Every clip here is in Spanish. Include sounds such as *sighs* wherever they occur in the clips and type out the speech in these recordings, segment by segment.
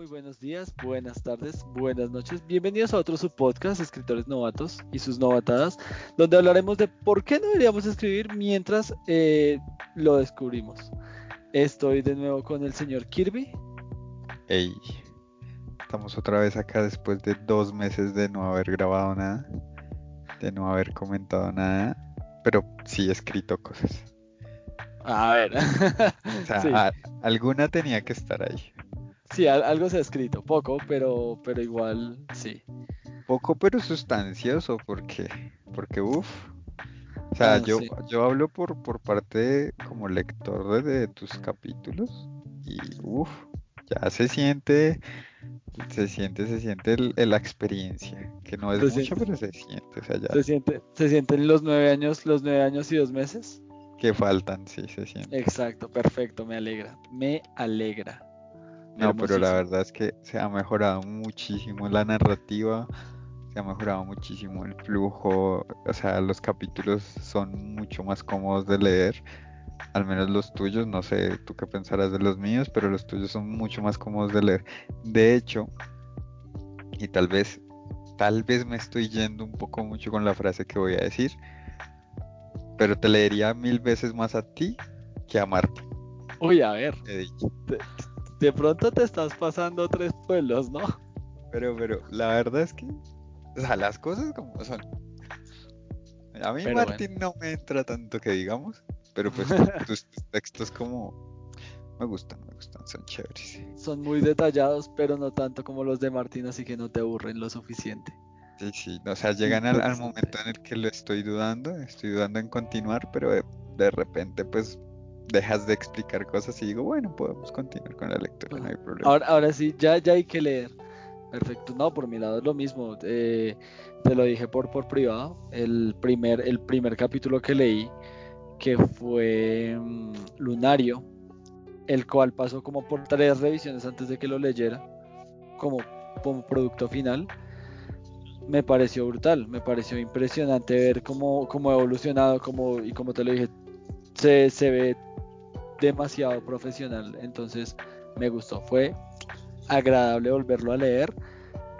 Muy buenos días, buenas tardes, buenas noches. Bienvenidos a otro subpodcast, Escritores Novatos y sus novatadas, donde hablaremos de por qué no deberíamos escribir mientras eh, lo descubrimos. Estoy de nuevo con el señor Kirby. Hey, estamos otra vez acá después de dos meses de no haber grabado nada, de no haber comentado nada, pero sí escrito cosas. A ver. o sea, *laughs* alguna tenía que estar ahí. Sí, algo se ha escrito, poco, pero, pero igual sí. Poco pero sustancioso, porque, porque uff. O sea, ah, yo, yo hablo por, por parte como lector de, tus capítulos y uff, ya se siente, se siente, se siente la experiencia, que no es mucho, pero se siente, o sea, ya. Se siente, se sienten los nueve años, los nueve años y dos meses. Que faltan, sí, se siente. Exacto, perfecto, me alegra, me alegra. No, pero la verdad es que se ha mejorado muchísimo la narrativa, se ha mejorado muchísimo el flujo, o sea, los capítulos son mucho más cómodos de leer, al menos los tuyos, no sé tú qué pensarás de los míos, pero los tuyos son mucho más cómodos de leer. De hecho, y tal vez, tal vez me estoy yendo un poco mucho con la frase que voy a decir, pero te leería mil veces más a ti que a Marta. Uy, a ver de pronto te estás pasando tres pueblos, ¿no? Pero, pero, la verdad es que, o sea, las cosas como son. A mí Martín no me entra tanto que digamos, pero pues *laughs* tus, textos como me gustan, me gustan, son chéveres. Son muy detallados, pero no tanto como los de Martín, así que no te aburren lo suficiente. Sí, sí, o sea, llegan al, al momento en el que lo estoy dudando, estoy dudando en continuar, pero de repente pues dejas de explicar cosas y digo, bueno, podemos continuar con la lectura, no hay problema. Ahora, ahora sí, ya, ya hay que leer. Perfecto, no, por mi lado es lo mismo. Eh, te lo dije por, por privado. El primer, el primer capítulo que leí, que fue mm, Lunario, el cual pasó como por tres revisiones antes de que lo leyera, como, como producto final, me pareció brutal, me pareció impresionante ver cómo, cómo ha evolucionado, como, y como te lo dije, se, se ve demasiado profesional, entonces me gustó, fue agradable volverlo a leer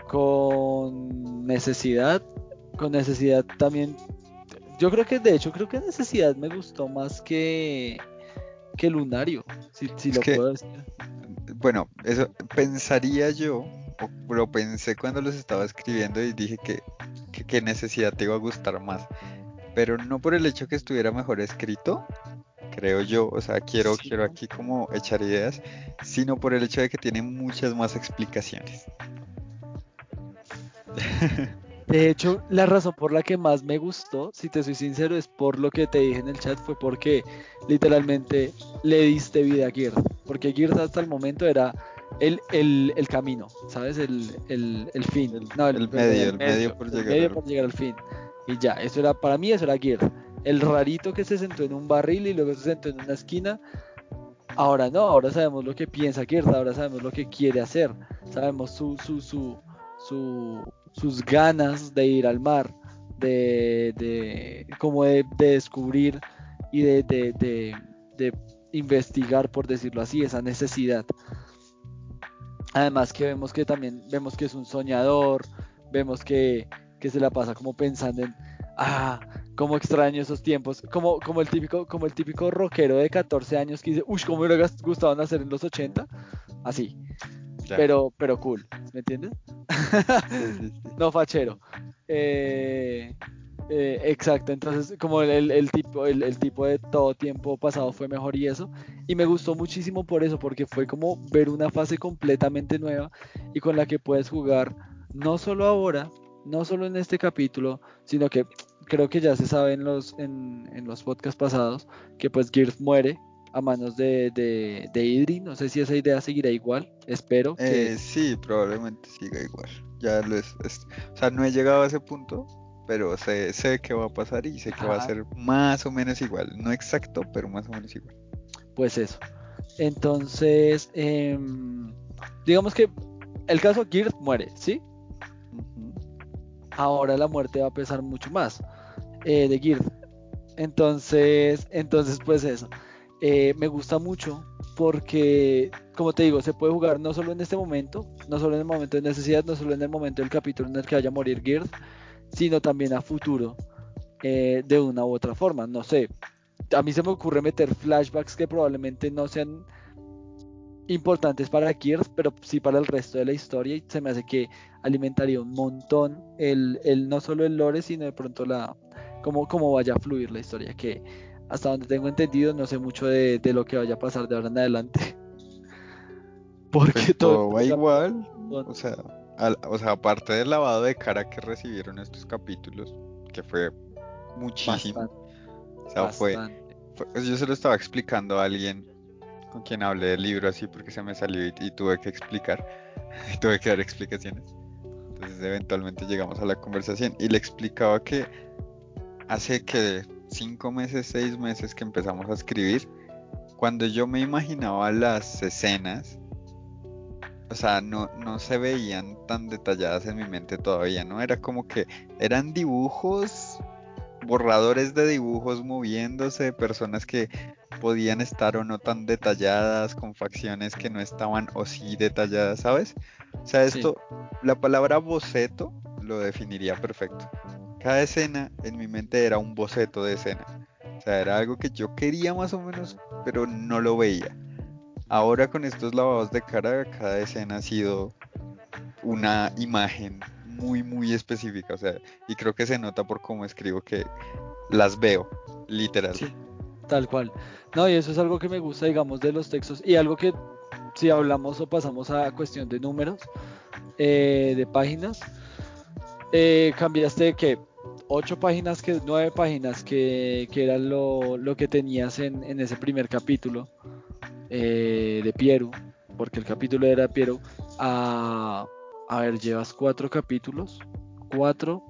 con necesidad, con necesidad también, yo creo que de hecho creo que necesidad me gustó más que, que Lunario, si, lo puedo decir. Bueno, eso pensaría yo, o lo pensé cuando los estaba escribiendo y dije que, que, que necesidad te iba a gustar más, pero no por el hecho que estuviera mejor escrito, creo yo, o sea, quiero, quiero aquí como echar ideas, sino por el hecho de que tiene muchas más explicaciones. *laughs* De hecho, la razón por la que más me gustó, si te soy sincero, es por lo que te dije en el chat, fue porque literalmente le diste vida a Gears. Porque Gears hasta el momento era el, el, el camino, ¿sabes? El, el fin. El, no, el, medio, el medio, por, llegar, medio por llegar al fin. Y ya, eso era, para mí eso era Gears el rarito que se sentó en un barril y luego se sentó en una esquina. Ahora no, ahora sabemos lo que piensa Kirta, ahora sabemos lo que quiere hacer, sabemos su, su, su, sus ganas de ir al mar, de, de como de, descubrir y de, de, investigar, por decirlo así, esa necesidad. Además que vemos que también vemos que es un soñador, vemos que, que se la pasa como pensando en, ah, como extraño esos tiempos, como, como, el típico, como el típico rockero de 14 años que dice, uy, ¿cómo me hubiera gustado nacer en los 80? Así. Pero, pero cool, ¿me entiendes? *laughs* no fachero. Eh, eh, exacto, entonces como el, tipo, el, tipo de todo tiempo pasado fue mejor y eso. Y me gustó muchísimo por eso, porque fue como ver una fase completamente nueva y con la que puedes jugar no solo ahora, no solo en este capítulo, sino que creo que ya se sabe en los, en, los podcasts pasados que pues Gears muere a manos de, de, Idri. No sé si esa idea seguirá igual. Espero. Que... Eh, sí, probablemente siga igual. Ya lo es, O sea, no he llegado a ese punto, pero sé, sé que va a pasar y sé que va a ser más o menos igual. No exacto, pero más o menos igual. Pues eso. Entonces, em, digamos que el caso Gears muere, ¿sí? Ahora la muerte va a pesar mucho más. Eh, de Gears. Entonces, entonces pues eso. Eh, me gusta mucho porque como te digo, se puede jugar no solo en este momento, no solo en el momento de necesidad, no solo en el momento del capítulo en el que vaya a morir Girth, sino también a futuro eh, de una u otra forma. No sé, a mí se me ocurre meter flashbacks que probablemente no sean importantes para Gears, pero sí para el resto de la historia y se me hace que alimentaría un montón el, el no solo el lore, sino de pronto la cómo, cómo vaya a fluir la historia, que hasta donde tengo entendido no sé mucho de, de lo que vaya a pasar de ahora en adelante. *laughs* Porque pues todo, va igual, o sea, o sea, aparte del lavado de cara que recibieron estos capítulos, que fue muchísimo. o sea, fue, yo se lo estaba explicando a alguien con quien hablé del libro así porque se me salió y, tuve que explicar, y *laughs* tuve que dar explicaciones. Entonces eventualmente llegamos a la conversación y le explicaba que hace que cinco meses, seis meses que empezamos a escribir, cuando yo me imaginaba las escenas, o sea, no, no se veían tan detalladas en mi mente todavía, ¿no? Era como que eran dibujos, borradores de dibujos moviéndose, personas que podían estar o no tan detalladas, con facciones que no estaban o sí detalladas, ¿sabes? O sea, esto, la palabra boceto lo definiría perfecto. Cada escena en mi mente era un boceto de escena. O sea, era algo que yo quería más o menos, pero no lo veía. Ahora con estos lavados de cara, cada escena ha sido una imagen muy, muy específica. O sea, y creo que se nota por cómo escribo que las veo, literal. tal cual. No, y eso es algo que me gusta, digamos, de los textos. Y algo que, si hablamos o pasamos a cuestión de números, eh, de páginas, eh, cambiaste de que ocho páginas, que nueve páginas, que, que era lo, lo, que tenías en, en ese primer capítulo eh, de Piero, porque el capítulo era Piero, a, a ver, llevas cuatro capítulos, cuatro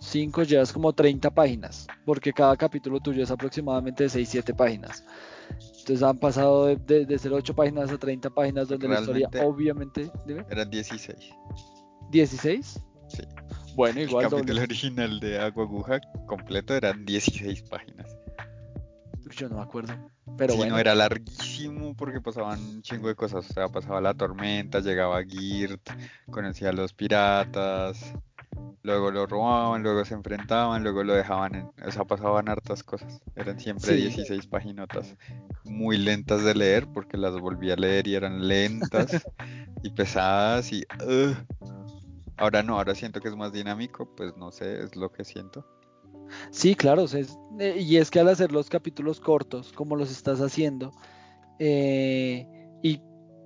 5 llevas como 30 páginas, porque cada capítulo tuyo es aproximadamente de 6, 7 páginas. Entonces han pasado de, de, ser 8 páginas a 30 páginas, donde la historia obviamente... Eran 16. ¿16? Sí. Bueno, igual... El capítulo original de Agua Aguja completo eran 16 páginas. Yo no me acuerdo. Pero sí, bueno. no era larguísimo porque pasaban un chingo de cosas. O sea, pasaba la tormenta, llegaba Girt, conocía a los piratas, luego lo robaban, luego se enfrentaban, luego lo dejaban, en, o sea, pasaban hartas cosas. Eran siempre 16 paginotas muy lentas de leer porque las volví a leer y eran lentas *laughs* y pesadas y... Ahora no, ahora siento que es más dinámico, pues no sé, es lo que siento. Sí, claro, eh, y es que al hacer los capítulos cortos, como los estás haciendo, eh, y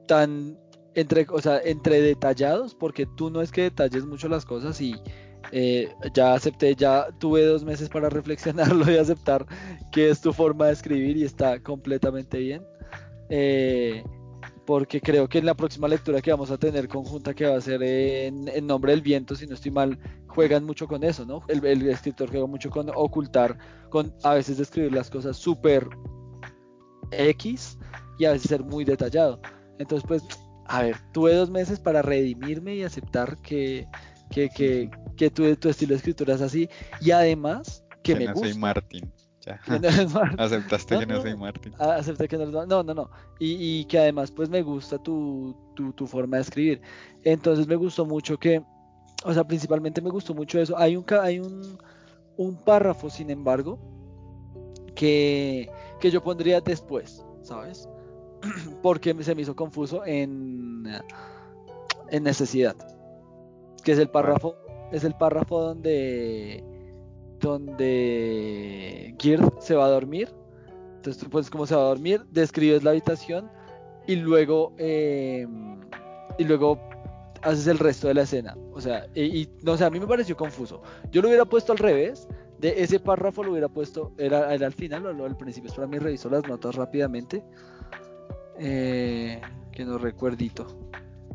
tan entre, o sea, entre detallados, porque tú no es que detalles mucho las cosas y eh, ya acepté, ya tuve dos meses para *laughs* reflexionarlo y aceptar que es tu forma de escribir y está completamente bien. Porque creo que en la próxima lectura que vamos a tener conjunta, que va a ser en, en Nombre del Viento, si no estoy mal, juegan mucho con eso, ¿no? El, el escritor juega mucho con ocultar, con a veces describir las cosas súper X y a veces ser muy detallado. Entonces, pues a ver, tuve dos meses para redimirme y aceptar que, que, que, que tu, estilo de escritura es así. Y además, que, me gusta. soy Ya. Aceptaste que no, *laughs* soy Martín. Acepté que no No, no, no. Y, y que además, pues me gusta tu, tu, tu, forma de escribir. Entonces me gustó mucho que, o sea, principalmente me gustó mucho eso. Hay un, hay un, un párrafo, sin embargo, que, que yo pondría después, ¿sabes? *clears throat* porque se me hizo confuso en, en necesidad. Que es el párrafo, es el párrafo donde donde Gird se va a dormir. Entonces tú pones cómo se va a dormir, describes la habitación y luego em, y luego haces el resto de la escena. O sea, y, no sé, a mí me pareció confuso. Yo lo hubiera puesto al revés. De ese párrafo lo hubiera puesto, era, al final o al principio. Para mí reviso las notas rápidamente. Eh, que no recuerdito.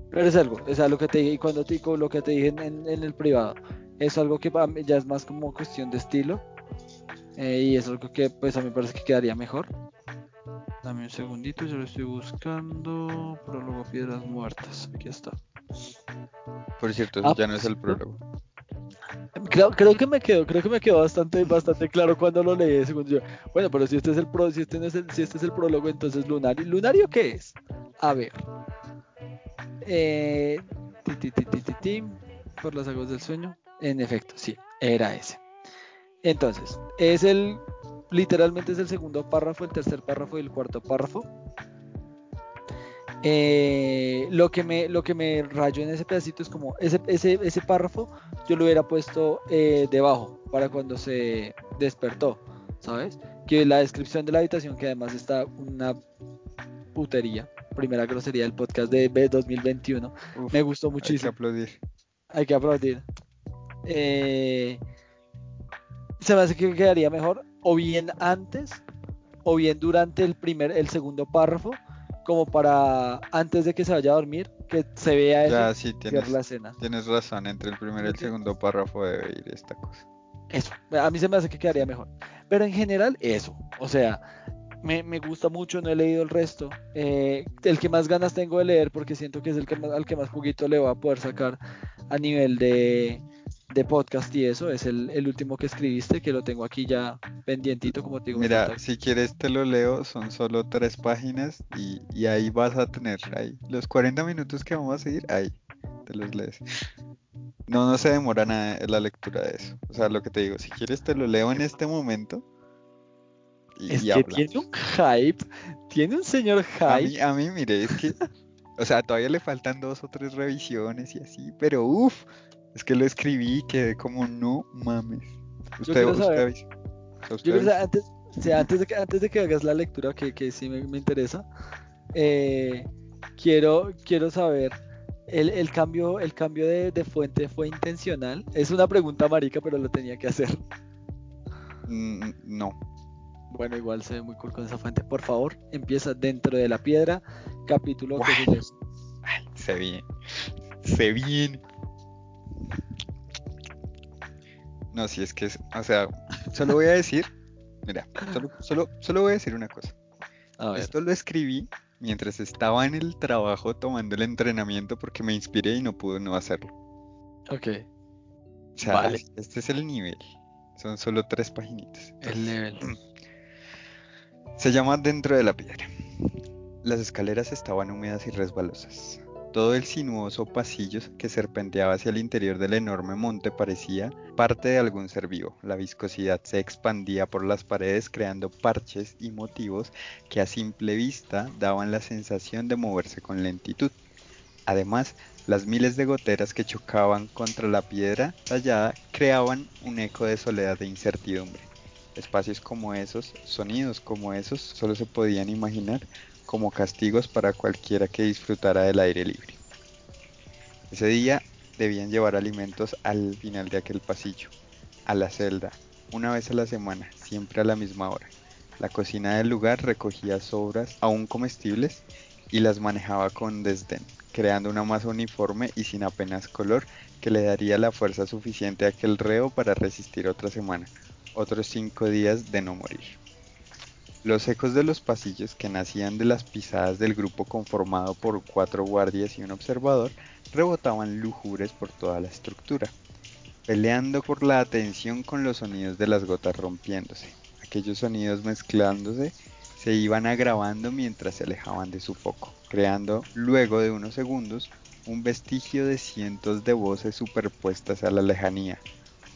Pero es algo, es algo que te dije, y cuando te lo que te dije en, el privado, es algo que ya es más como cuestión de estilo. Eh, y es algo que pues a mí me parece que quedaría mejor. Dame un segundito, yo lo estoy buscando. Prólogo Piedras Muertas. Aquí está. Por cierto, eso ah, ya no es el prólogo. Creo, creo que me quedó, creo que me quedó bastante, bastante claro cuando lo leí. Segundo yo, bueno, pero si este es el pro, si este no es el, si este es el prólogo, entonces Lunario. ¿Lunario qué es? A ver. eh, por las aguas del sueño. En efecto, sí, era ese. Entonces, es el, literalmente es el segundo párrafo, el tercer párrafo y el cuarto párrafo. Eh, lo, que me, lo que me rayó en ese pedacito es como ese, ese, ese párrafo yo lo hubiera puesto eh, debajo para cuando se despertó, ¿sabes? Que la descripción de la habitación, que además está una putería, primera grosería del podcast de 2021, me gustó muchísimo. Hay que aplaudir. Hay que aplaudir. Eh, se me hace que quedaría mejor o bien antes o bien durante el primer, el segundo párrafo como para antes de que se vaya a dormir, que se vea ya, sí, tienes, la escena. Tienes razón, entre el primer y el segundo párrafo debe ir esta cosa. Eso, a mí se me hace que quedaría mejor. Pero en general, eso. O sea, me, gusta mucho, no he leído el resto. Eh, el que más ganas tengo de leer, porque siento que es el que al que más juguito le va a poder sacar a nivel de, de podcast y eso, es el, último que escribiste, que lo tengo aquí ya pendientito, como te digo. Mira, si quieres te lo leo, son solo tres páginas y, ahí vas a tener, ahí, los 40 minutos que vamos a seguir, ahí, te los lees. No, no se demora nada la lectura de eso. O sea, lo que te digo, si quieres te lo leo en este momento. Y, es que tiene un hype, tiene un señor hype. A mí, a mí, mire, es que, o sea, todavía le faltan dos o tres revisiones y así, pero uff, es que lo escribí y quedé como, no mames. Usted, usted Yo quiero saber, antes, antes, de que, antes de que hagas la lectura, que, que sí me, interesa, eh, quiero, quiero saber, ¿el, el cambio, el cambio de, de, fuente fue intencional? Es una pregunta marica, pero lo tenía que hacer. Mm, no. Bueno, igual se ve muy cool con esa fuente. Por favor, empieza dentro de la piedra, capítulo que se viene. Se viene. No, si es que es, o sea, solo voy a decir, *laughs* mira, solo, solo, voy a decir una cosa. Esto lo escribí mientras estaba en el trabajo tomando el entrenamiento porque me inspiré y no pude no hacerlo. Ok. O sea, este es el nivel. Son solo tres paginitas. el nivel. *clears throat* Se llama Dentro de la Piedra. Las escaleras estaban húmedas y resbalosas. Todo el sinuoso pasillo que serpenteaba hacia el interior del enorme monte parecía parte de algún ser vivo. La viscosidad se expandía por las paredes creando parches y motivos que a simple vista daban la sensación de moverse con lentitud. Además, las miles de goteras que chocaban contra la piedra tallada creaban un eco de soledad e incertidumbre. Espacios como esos, sonidos como esos, solo se podían imaginar como castigos para cualquiera que disfrutara del aire libre. Ese día debían llevar alimentos al final de aquel pasillo, a la celda, una vez a la semana, siempre a la misma hora. La cocina del lugar recogía sobras aún comestibles y las manejaba con desdén, creando una masa uniforme y sin apenas color que le daría la fuerza suficiente a aquel reo para resistir otra semana, otros cinco días de no morir. Los ecos de los pasillos que nacían de las pisadas del grupo conformado por cuatro guardias y un observador rebotaban lúgubres por toda la estructura, peleando por la atención con los sonidos de las gotas rompiéndose. Aquellos sonidos mezclándose se iban agravando mientras se alejaban de su foco, creando, luego de unos segundos, un vestigio de cientos de voces superpuestas a la lejanía,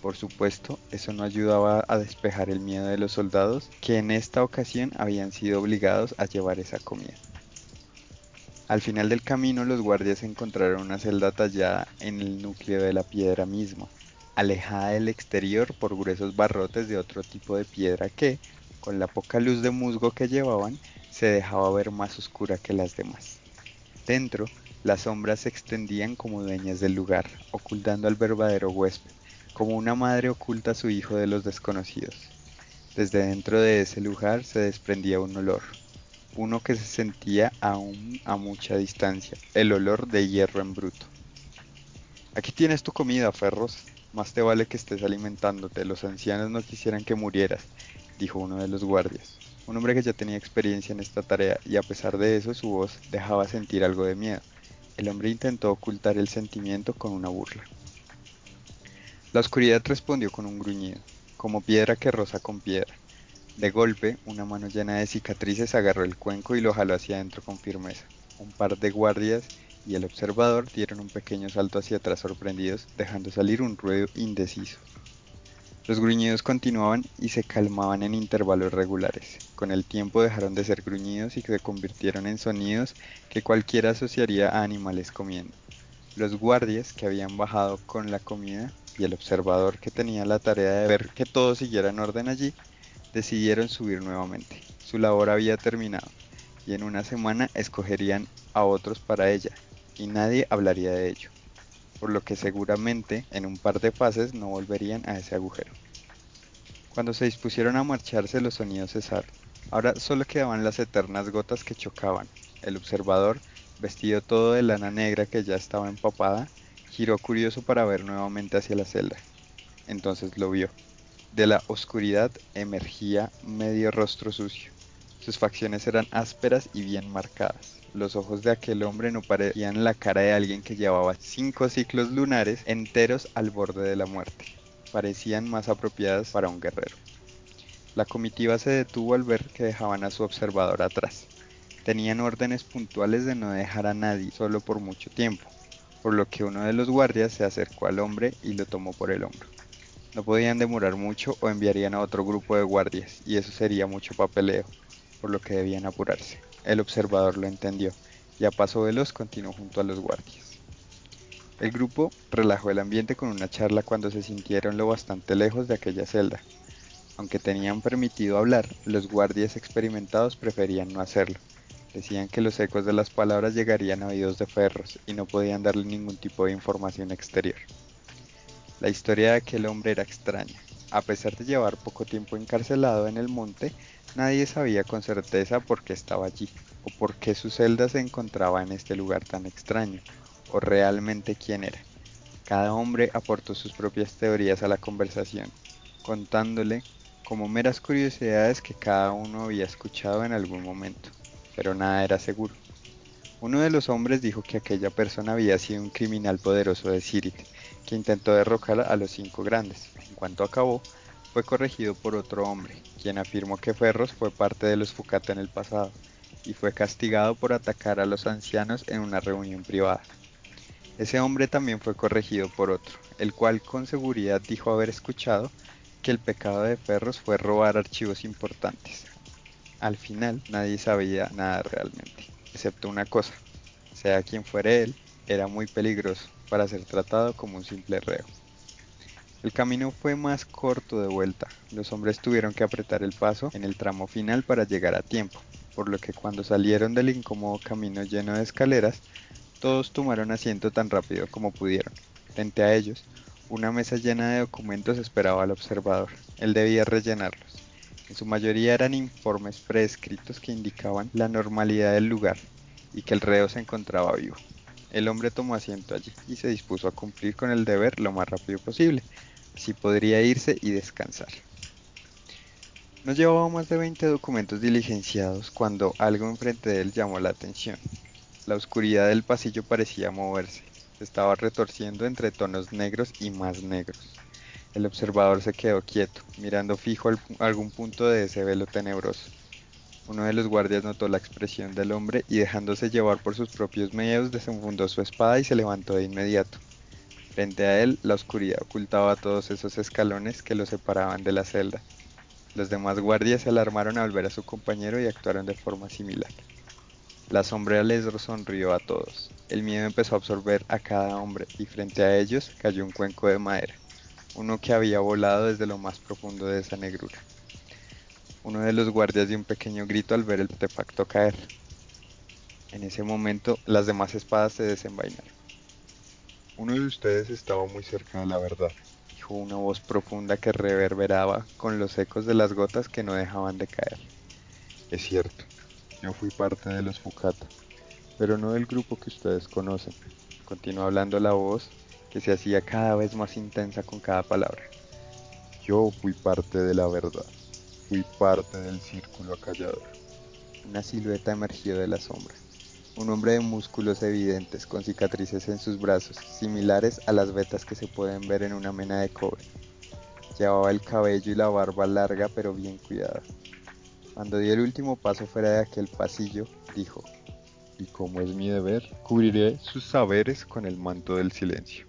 por supuesto, eso no ayudaba a despejar el miedo de los soldados, que en esta ocasión habían sido obligados a llevar esa comida. Al final del camino los guardias encontraron una celda tallada en el núcleo de la piedra misma, alejada del exterior por gruesos barrotes de otro tipo de piedra que, con la poca luz de musgo que llevaban, se dejaba ver más oscura que las demás. Dentro, las sombras se extendían como dueñas del lugar, ocultando al verdadero huésped, como una madre oculta a su hijo de los desconocidos. Desde dentro de ese lugar se desprendía un olor, uno que se sentía aún a mucha distancia, el olor de hierro en bruto. Aquí tienes tu comida, Ferros. Más te vale que estés alimentándote. Los ancianos no quisieran que murieras, dijo uno de los guardias. Un hombre que ya tenía experiencia en esta tarea y a pesar de eso su voz dejaba sentir algo de miedo. El hombre intentó ocultar el sentimiento con una burla. La oscuridad respondió con un gruñido, como piedra que roza con piedra. De golpe, una mano llena de cicatrices agarró el cuenco y lo jaló hacia adentro con firmeza. Un par de guardias y el observador dieron un pequeño salto hacia atrás sorprendidos, dejando salir un ruido indeciso. Los gruñidos continuaban y se calmaban en intervalos regulares. Con el tiempo dejaron de ser gruñidos y se convirtieron en sonidos que cualquiera asociaría a animales comiendo. Los guardias que habían bajado con la comida y el observador que tenía la tarea de ver que todo siguiera en orden allí, decidieron subir nuevamente. Su labor había terminado y en una semana escogerían a otros para ella y nadie hablaría de ello por lo que seguramente en un par de fases no volverían a ese agujero. Cuando se dispusieron a marcharse los sonidos cesaron. Ahora solo quedaban las eternas gotas que chocaban. El observador, vestido todo de lana negra que ya estaba empapada, giró curioso para ver nuevamente hacia la celda. Entonces lo vio. De la oscuridad emergía medio rostro sucio. Sus facciones eran ásperas y bien marcadas. Los ojos de aquel hombre no parecían la cara de alguien que llevaba cinco ciclos lunares enteros al borde de la muerte. Parecían más apropiadas para un guerrero. La comitiva se detuvo al ver que dejaban a su observador atrás. Tenían órdenes puntuales de no dejar a nadie solo por mucho tiempo, por lo que uno de los guardias se acercó al hombre y lo tomó por el hombro. No podían demorar mucho o enviarían a otro grupo de guardias, y eso sería mucho papeleo, por lo que debían apurarse. El observador lo entendió y a paso veloz continuó junto a los guardias. El grupo relajó el ambiente con una charla cuando se sintieron lo bastante lejos de aquella celda. Aunque tenían permitido hablar, los guardias experimentados preferían no hacerlo. Decían que los ecos de las palabras llegarían a oídos de Ferros y no podían darle ningún tipo de información exterior. La historia de aquel hombre era extraña. A pesar de llevar poco tiempo encarcelado en el monte, Nadie sabía con certeza por qué estaba allí, o por qué su celda se encontraba en este lugar tan extraño, o realmente quién era. Cada hombre aportó sus propias teorías a la conversación, contándole como meras curiosidades que cada uno había escuchado en algún momento, pero nada era seguro. Uno de los hombres dijo que aquella persona había sido un criminal poderoso de Sirit, que intentó derrocar a los cinco grandes. En cuanto acabó, fue corregido por otro hombre, quien afirmó que Ferros fue parte de los Fukata en el pasado y fue castigado por atacar a los ancianos en una reunión privada. Ese hombre también fue corregido por otro, el cual con seguridad dijo haber escuchado que el pecado de Ferros fue robar archivos importantes. Al final nadie sabía nada realmente, excepto una cosa, sea quien fuera él, era muy peligroso para ser tratado como un simple reo. El camino fue más corto de vuelta. Los hombres tuvieron que apretar el paso en el tramo final para llegar a tiempo, por lo que cuando salieron del incómodo camino lleno de escaleras, todos tomaron asiento tan rápido como pudieron. Frente a ellos, una mesa llena de documentos esperaba al observador. Él debía rellenarlos. En su mayoría eran informes prescritos que indicaban la normalidad del lugar y que el reo se encontraba vivo. El hombre tomó asiento allí y se dispuso a cumplir con el deber lo más rápido posible, si podría irse y descansar. No llevaba más de 20 documentos diligenciados cuando algo enfrente de él llamó la atención. La oscuridad del pasillo parecía moverse. Se estaba retorciendo entre tonos negros y más negros. El observador se quedó quieto, mirando fijo algún punto de ese velo tenebroso. Uno de los guardias notó la expresión del hombre y dejándose llevar por sus propios medios desenfundó su espada y se levantó de inmediato. Frente a él, la oscuridad ocultaba todos esos escalones que lo separaban de la celda. Los demás guardias se alarmaron al ver a su compañero y actuaron de forma similar. La sombra les sonrió a todos. El miedo empezó a absorber a cada hombre y frente a ellos cayó un cuenco de madera, uno que había volado desde lo más profundo de esa negrura. Uno de los guardias dio un pequeño grito al ver el artefacto caer. En ese momento las demás espadas se desenvainaron. Uno de ustedes estaba muy cerca de la verdad, dijo una voz profunda que reverberaba con los ecos de las gotas que no dejaban de caer. Es cierto, yo fui parte de los Fukata, pero no del grupo que ustedes conocen. Continuó hablando la voz que se hacía cada vez más intensa con cada palabra. Yo fui parte de la verdad, fui parte del círculo acallador. Una silueta emergió de la sombra un hombre de músculos evidentes con cicatrices en sus brazos, similares a las vetas que se pueden ver en una mena de cobre. Llevaba el cabello y la barba larga pero bien cuidada. Cuando dio el último paso fuera de aquel pasillo, dijo, y como es mi deber, cubriré sus saberes con el manto del silencio.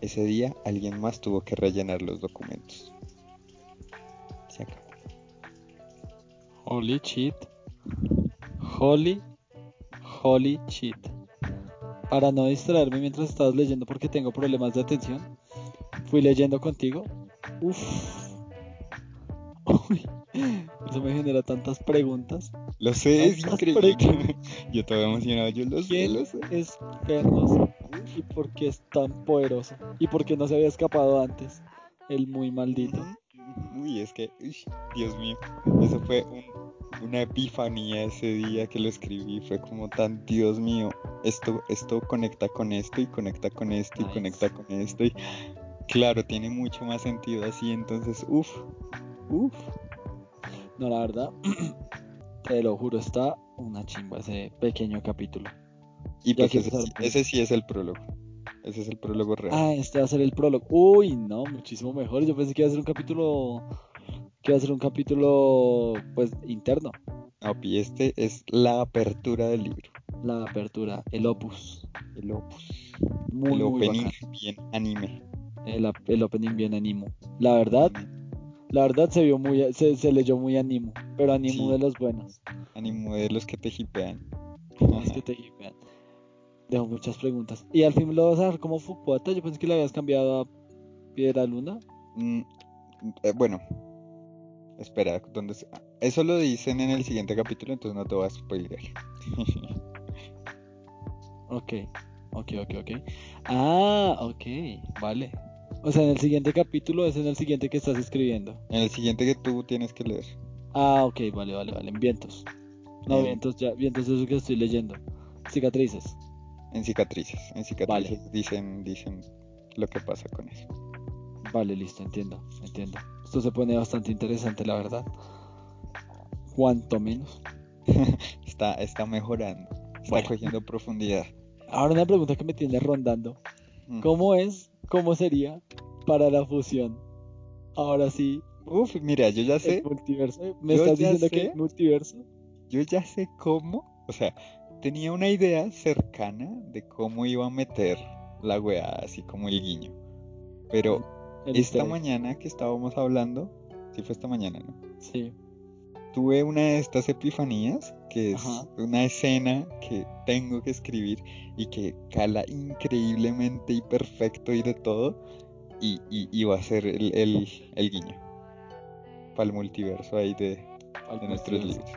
Ese día alguien más tuvo que rellenar los documentos. Se acabó. Holy shit. Holy, holy shit. Para no distraerme mientras estabas leyendo porque tengo problemas de atención, fui leyendo contigo. Uf. Eso me genera tantas preguntas. Lo sé, es increíble. *laughs* Yo estaba emocionado, yo lo sé, ¿Quién lo sé. es Fernos? ¿Y por qué es tan poderoso? ¿Y por qué no se había escapado antes? El muy maldito. Uy, es que, uy, Dios mío, eso fue un- una epifanía ese día que lo escribí. Fue como tan, Dios mío, esto, esto conecta con esto y conecta con esto y Nice. conecta con esto. Y claro, tiene mucho más sentido así. Entonces, uff, uff. No, la verdad, *clears throat* te lo juro, está una chimba ese pequeño capítulo. Y pues ese, sí- saber. ese sí es el prólogo. Ese es el prólogo real. Ah, este va a ser el prólogo. Uy, no, muchísimo mejor. Yo pensé que iba a ser un capítulo. Que iba a ser un capítulo, pues, interno. No, Pi, este es la apertura del libro. La apertura, el opus. El opus. Muy, el muy opening bacán. bien anime. El opening bien animo. La verdad, la verdad se vio muy, se, se leyó muy animo. Pero animo Sí. de los buenos. Anime de los que te hipean. *laughs* Los que te hipean. Dejo muchas preguntas. ¿Y al fin lo vas a dar como Fukuata? Yo pensé que le habías cambiado a Piedra Luna. Mm, eh, bueno, espera, ¿dónde se- Eso lo dicen en el siguiente capítulo, entonces no te voy a spoilear. *laughs* Ok, ok, ok, ok. Ah, ok, vale. O sea, en el siguiente capítulo es en el siguiente que estás escribiendo. en el siguiente que tú tienes que leer. Ah, ok, vale, vale, vale. En vientos. No, En- vientos ya, vientos es lo que estoy leyendo. Cicatrices. En cicatrices. En cicatrices dicen, dicen lo que pasa con eso. Vale, listo, entiendo, entiendo. Esto se pone bastante interesante, la verdad. Cuanto menos. *laughs* Está, está mejorando. Está Bueno. cogiendo profundidad. Ahora una pregunta que me tiene rondando. Mm. ¿Cómo es, cómo sería para la fusión? Ahora sí, Uf, mira, yo ya sé, el multiverso. ¿Me estás diciendo que sé. el multiverso? yo ya sé cómo. O sea, tenía una idea cercana de cómo iba a meter la weá, así como el guiño. Pero El esta mañana que estábamos hablando, sí fue esta mañana, ¿no? Sí. Tuve una de estas epifanías, que es Ajá. una escena que tengo que escribir y que cala increíblemente y perfecto y de todo, y, y, y va a ser el, el, el guiño para el multiverso ahí de, de nuestros libros.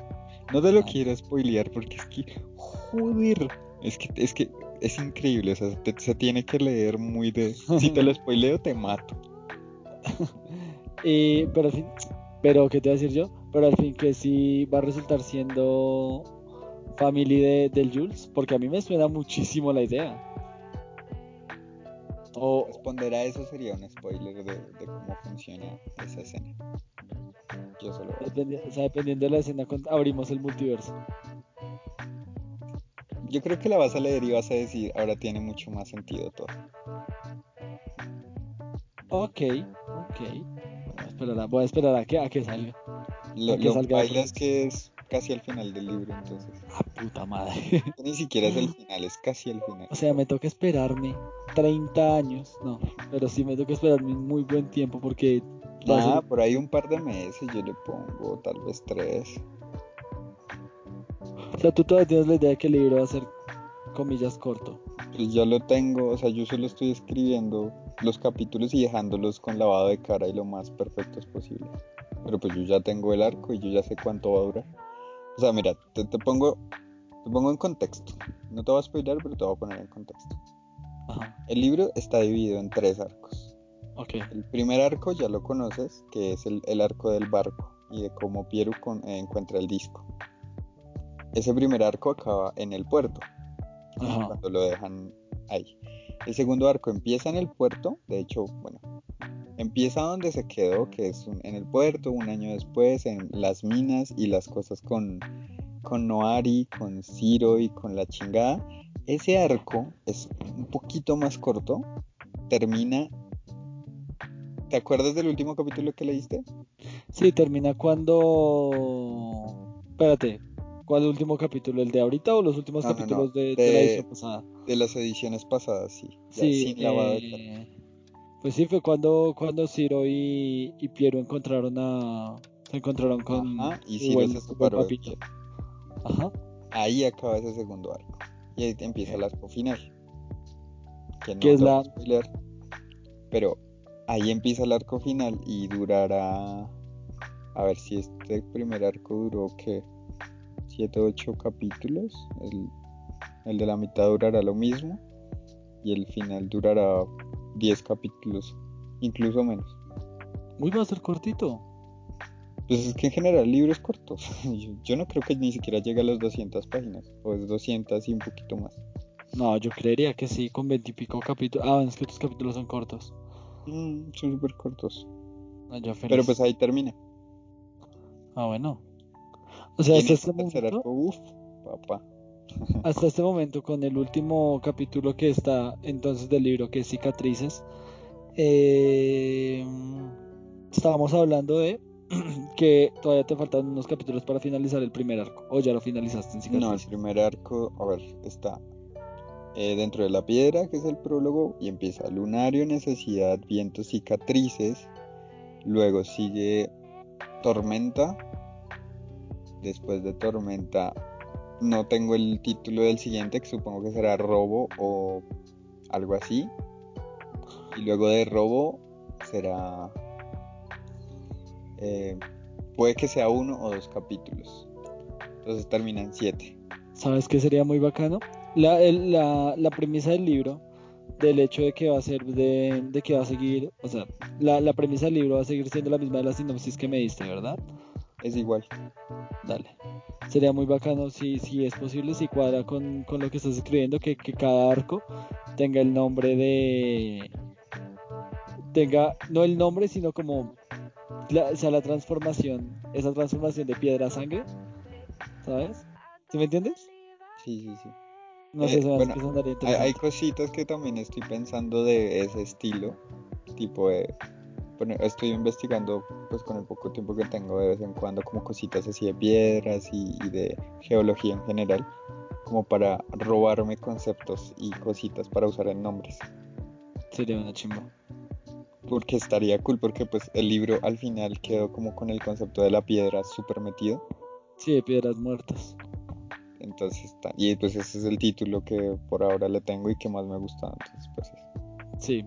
No te lo quiero spoilear porque es que, joder, es que es, que es increíble, o sea, te- se tiene que leer muy de... Si te lo *laughs* spoileo, te mato. Y, pero al fin, pero ¿qué te voy a decir yo? Pero al fin que sí va a resultar siendo family de, del Jules, porque a mí me suena muchísimo la idea. O, Responder a eso sería un spoiler de, de cómo funciona esa escena. Yo solo... dependi- o sea, dependiendo de la escena, abrimos el multiverso. Yo creo que la vas a leer y vas a decir, ahora tiene mucho más sentido todo. Ok, ok. Voy a esperar a, voy a, esperar a que, a que salga. Lo, que lo baila es que es casi al final del libro, entonces. Ah, puta madre. *laughs* Ni siquiera es el *laughs* final, es casi el final. O sea, me toca esperarme 30 años. No, pero sí me toca esperarme un muy buen tiempo porque Ah, ser- por ahí un par de meses yo le pongo, tal vez tres. O sea, tú todavía tienes la idea de que el libro va a ser, comillas, corto. Pues ya lo tengo, o sea, yo solo estoy escribiendo los capítulos y dejándolos con lavado de cara y lo más perfectos posible. Pero pues yo ya tengo el arco y yo ya sé cuánto va a durar. O sea, mira, te, te pongo te pongo en contexto. No te voy a spoiler, pero te voy a poner en contexto. Ajá, El libro está dividido en tres arcos. ok. El primer arco ya lo conoces, que es el, el arco del barco y de cómo Pieru con- eh, encuentra el disco. Ese primer arco acaba en el puerto, Ajá. cuando lo dejan ahí. El segundo arco empieza en el puerto, de hecho, bueno, empieza donde se quedó, que es un- en el puerto, un año después, en las minas y las cosas con, con Noari, con Ciro y con la chingada. Ese arco es un poquito más corto, termina... ¿Te acuerdas del último capítulo que leíste? Sí, termina cuando. Espérate. ¿Cuál último capítulo? ¿El de ahorita o los últimos No, no, no, capítulos de, de de- la edición pasada? De las ediciones pasadas, sí. Ya Sí, sin lavado de eh, pues sí, fue cuando, cuando Ciro y, y Piero encontraron a. Se encontraron con. Ajá, y Ciro buen- se separó. Ajá. Ahí acaba ese segundo arco. Y ahí empieza el arco final. Que no Que es la- a spoilear, Pero ahí empieza el arco final y durará. A ver si este primer arco duró que 7 8 capítulos. El, el de la mitad durará lo mismo. Y el final durará 10 capítulos. Incluso menos. Uy, va a ser cortito. Pues es que en general libros cortos. *laughs* Yo, yo no creo que ni siquiera llegue a las 200 páginas. O es 200 y un poquito más. No, yo creería que sí, con veintipico capítulos. Ah, es que tus capítulos son cortos. Mm, son súper cortos. Ah. Pero pues ahí termina. Ah, bueno. O sea, hasta este momento, papá. hasta este momento, con el último capítulo que está entonces del libro, que es Cicatrices, eh, estábamos hablando de *clears throat* que todavía te faltan unos capítulos para finalizar el primer arco. O ya lo finalizaste en No, el Cicatrices. primer arco, a ver, está eh, dentro de la piedra, que es el prólogo, y empieza Lunario, Necesidad, Vientos, Cicatrices. Luego sigue Tormenta. Después de Tormenta, no tengo el título del siguiente, que supongo que será Robo o algo así. Y luego de Robo será. eh, puede que sea uno o dos capítulos. Entonces terminan siete. ¿Sabes qué sería muy bacano? La, el- la, la premisa del libro, del hecho de que va a ser de, de que va a seguir, o sea, la, la premisa del libro va a seguir siendo la misma de la sinopsis que me diste, ¿verdad? Es igual. Dale. Sería muy bacano si, si es posible, si cuadra con, con lo que estás escribiendo, que, que cada arco tenga el nombre de... Tenga, no el nombre, sino como... La, o sea, la transformación, esa transformación de piedra a sangre, ¿sabes? ¿Sí me entiendes? Sí, sí, sí. No Eh, sé, bueno, que Hay, hay cositas que también estoy pensando de ese estilo. Tipo de. Bueno, estoy investigando, pues con el poco tiempo que tengo, de vez en cuando, como cositas así de piedras y, y de geología en general. Como para robarme conceptos y cositas para usar en nombres. Sería una chimba. Porque estaría cool, porque pues el libro al final quedó como con el concepto de la piedra súper metido. Sí, de piedras muertas. Entonces está. Y pues ese es el título que por ahora le tengo y que más me gusta. Entonces, pues eso. Sí.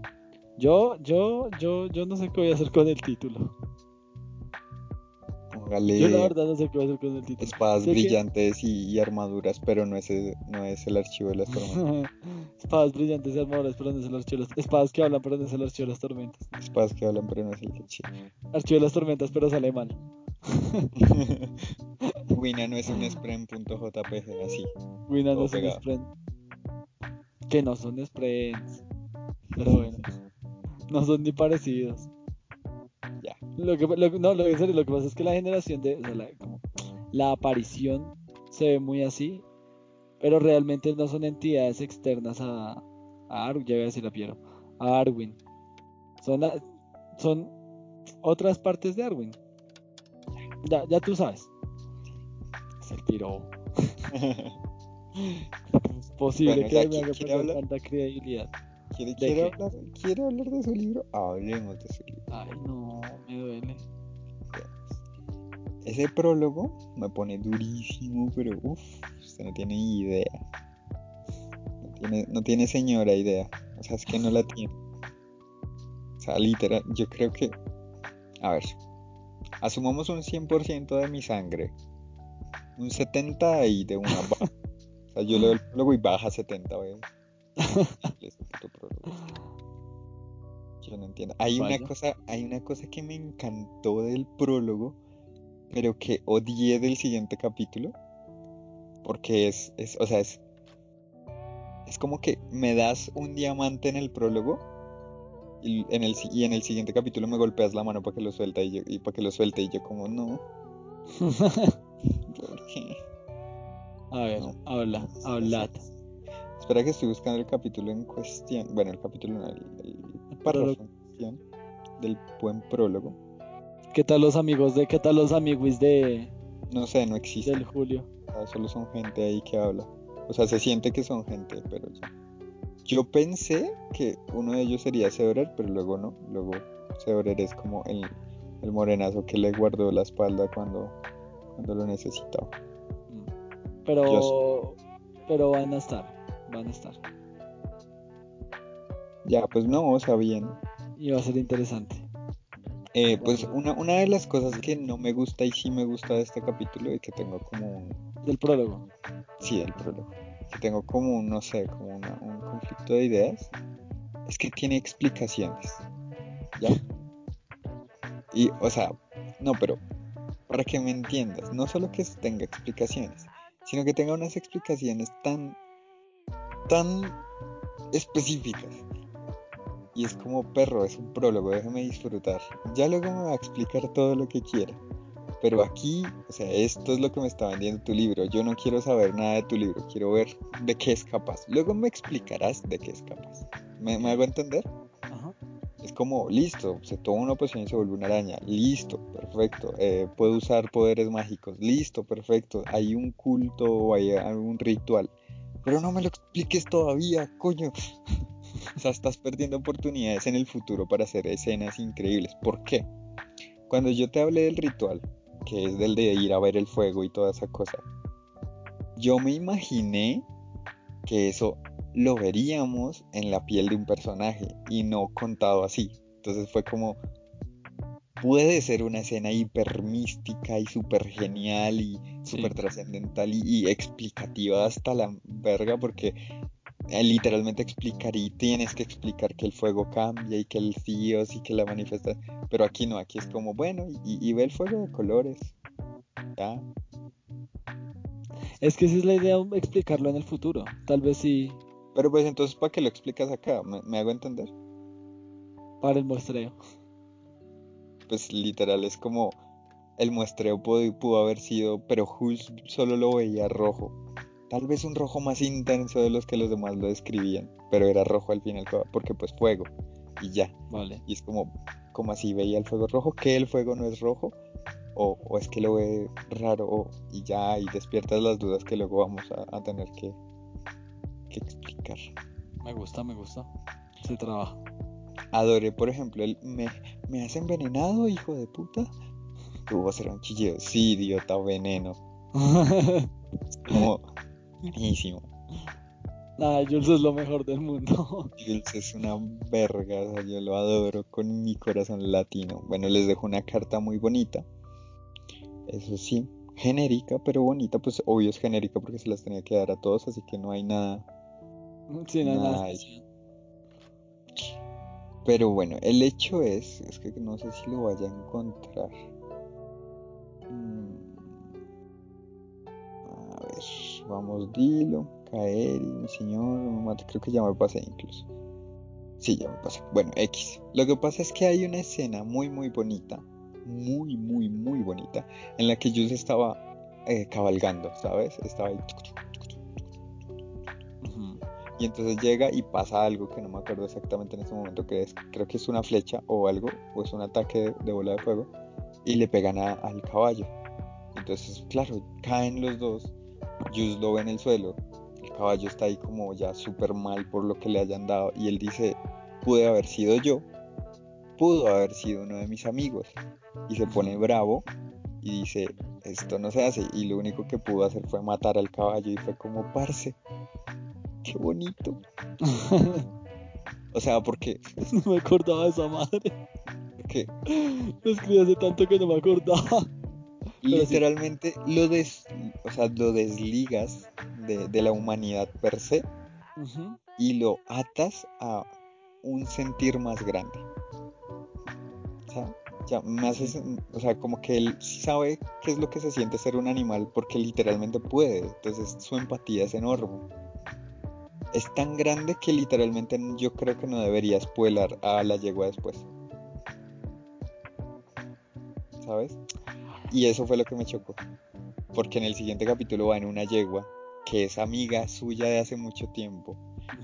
Yo, yo, yo, yo no sé qué voy a hacer con el título. Póngale Yo la verdad no sé qué voy a hacer con el título. espadas Sé que- brillantes y, y armaduras, pero no es, el, no es el archivo de las tormentas. *laughs* Espadas brillantes y armaduras, pero no es el archivo de las... Espadas que hablan, pero no es el archivo de las tormentas. espadas que hablan, pero no es el archivo. *laughs* Archivo de las tormentas, pero sale mal. *laughs* Wina no es un sprem.jpg así. Wina no es un sprint. Que no son sprints. Pero bueno. No son ni parecidos. Ya. Lo que, lo, no, lo, en serio, lo que pasa es que la generación de. O sea, la, como, la aparición se ve muy así. Pero realmente no son entidades externas a. A Arwin, ya voy a decir a Piero. A Arwin. Son, son otras partes de Arwin. Ya, ya tú sabes. Se tiró. *laughs* Es posible Bueno, que me ¿quiere- haga tanta credibilidad. ¿Quiere, hablar, ¿Quiere hablar de su libro? Hablemos de su libro. Ay, no, me duele. Ese prólogo me pone durísimo, pero uff, usted no tiene idea. No tiene, no tiene señora idea. O sea, es que no la tiene. O sea, literal, yo creo que... A ver, asumamos un 100% de mi sangre. Un 70 y de una baja. *laughs* O sea, yo leo el prólogo y baja 70, wey. *laughs* Yo no entiendo. Hay una cosa, hay una cosa que me encantó del prólogo, pero que odié del siguiente capítulo. Porque es, es, o sea, es, es como que me das un diamante en el prólogo y en el, y en el siguiente capítulo me golpeas la mano para que lo suelte y, yo, y para que lo suelte y yo como no, *laughs* ¿por qué? A ver, No. habla, hablad. Espera que estoy buscando el capítulo en cuestión. Bueno, el capítulo no, el, el párrafo en cuestión del buen prólogo. ¿Qué tal los amigos de, qué tal los amiguis de, No sé, no existe. del Julio? solo son gente ahí que habla. O sea, se siente que son gente, pero ya. Yo pensé que uno de ellos sería Severer, pero luego no. Luego Severer es como el, el morenazo que le guardó la espalda cuando, cuando lo necesitaba. Pero, pero van a estar, van a estar. Ya, pues no, o sea, bien. Y va a ser interesante. Eh, pues una, una de las cosas que no me gusta y sí me gusta de este capítulo y que tengo como un... Del prólogo. Sí, del prólogo. Que tengo como un, no sé, como un conflicto de ideas. Es que tiene explicaciones. ¿Ya? Y, o sea, no, pero para que me entiendas, no solo que tenga explicaciones, sino que tenga unas explicaciones tan, tan específicas. Y es como perro, es un prólogo, déjame disfrutar. Ya luego me va a explicar todo lo que quiera. Pero aquí, o sea, esto es lo que me está vendiendo tu libro. Yo no quiero saber nada de tu libro, quiero ver de qué es capaz. Luego me explicarás de qué es capaz. ¿Me, me hago entender? Es como, listo, se toma una poción y se vuelve una araña. Listo, perfecto. Eh, puede usar poderes mágicos. Listo, perfecto. Hay un culto o hay un ritual. Pero no me lo expliques todavía, coño. *laughs* o sea, estás perdiendo oportunidades en el futuro para hacer escenas increíbles. ¿Por qué? Cuando yo te hablé del ritual, que es del de ir a ver el fuego y toda esa cosa, yo me imaginé que eso lo veríamos en la piel de un personaje y no contado así. Entonces fue como, puede ser una escena hiper mística y súper genial y súper trascendental y, explicativa hasta la verga porque eh, literalmente explicar y tienes que explicar que el fuego cambia y que el dios y que la manifesta pero aquí no aquí es como bueno y, y ve el fuego de colores ya es que esa es la idea explicarlo en el futuro tal vez sí pero pues entonces, ¿para qué lo explicas acá? ¿Me, hago entender? Para el muestreo. Pues literal, es como el muestreo pudo, pudo haber sido, pero Hulk solo lo veía rojo. Tal vez un rojo más intenso de los que los demás lo describían, pero era rojo al final, porque pues fuego. Y ya. Vale. Y es como, como así veía el fuego rojo, que el fuego no es rojo, o, o es que lo ve raro, y ya, y despiertas las dudas que luego vamos a tener que, que explicar. Me gusta, me gusta. Se trabaja. Adoré, por ejemplo, el me, me has envenenado, hijo de puta. Tuvo a ser un chillido. Sí, idiota, veneno. *laughs* como buenísimo. Nah, Jules es lo mejor del mundo. *laughs* Jules es una verga, yo lo adoro con mi corazón latino. Bueno, les dejo una carta muy bonita. Eso sí, genérica, pero bonita, pues obvio es genérica porque se las tenía que dar a todos, así que no hay nada Sí, nada Pero bueno, el hecho es, es que no sé si lo vaya a encontrar. Mm. A ver, vamos, dilo, mi señor, creo que ya me pasé incluso. Sí, ya me pasé. Bueno, X. Lo que pasa es que hay una escena muy, muy bonita, muy, muy, muy bonita, en la que se estaba eh, cabalgando, ¿sabes? Estaba ahí y entonces llega y pasa algo que no me acuerdo exactamente en este momento que es. Creo que es una flecha o algo, o es un ataque de, bola de fuego. Y le pegan al caballo. Entonces, claro, caen los dos. Lo ve en el suelo. El caballo está ahí como ya súper mal por lo que le hayan dado. Y él dice, pude haber sido yo. Pudo haber sido uno de mis amigos. Y se pone bravo y dice, esto no se hace. Y lo único que pudo hacer fue matar al caballo y fue como, parce, Qué bonito. *laughs* o sea, porque. *laughs* No me acordaba de esa madre. ¿Qué? Lo escribí hace tanto que no me acordaba. Literalmente lo, des, o sea, lo desligas de, la humanidad per se y lo atas a un sentir más grande. O sea, ya me o sea, como que él sabe qué es lo que se siente ser un animal porque literalmente puede. Entonces su empatía es enorme es tan grande que literalmente yo creo que no debería spoiler a la yegua después. ¿Sabes? Y eso fue lo que me chocó. Porque en el siguiente capítulo va en una yegua que es amiga suya de hace mucho tiempo,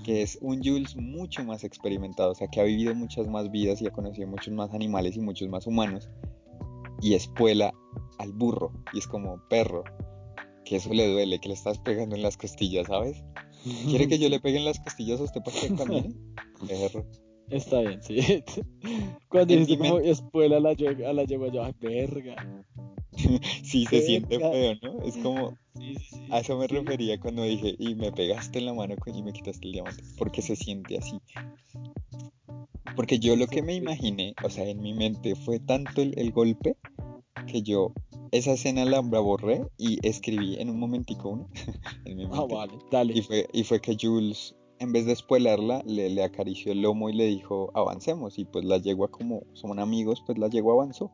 que es un Jules mucho más experimentado, o sea, que ha vivido muchas más vidas y ha conocido muchos más animales y muchos más humanos, y espuela al burro, y es como perro, que eso le duele, que le estás pegando en las costillas, ¿sabes? *laughs* ¿Quiere que yo le pegue en las costillas a usted para que *laughs* camine? Perro. Está bien, sí. *laughs* Cuando mi como espuela a la, a la yegua, yo, ay, verga. Sí, se siente feo, ¿no? Es como, Sí, sí, sí. a eso me refería cuando dije, y me pegaste en la mano y me quitaste el diamante, porque se siente así. Porque yo lo que me imaginé, o sea, en mi mente fue tanto el, el golpe que yo esa escena la, la borré y escribí en un momentico una *laughs* en mi Ah, vale, dale. Y fue, y fue que Jules, en vez de spoilerla, le, le acarició el lomo y le dijo, avancemos. Y pues la yegua, como son amigos, pues la yegua avanzó.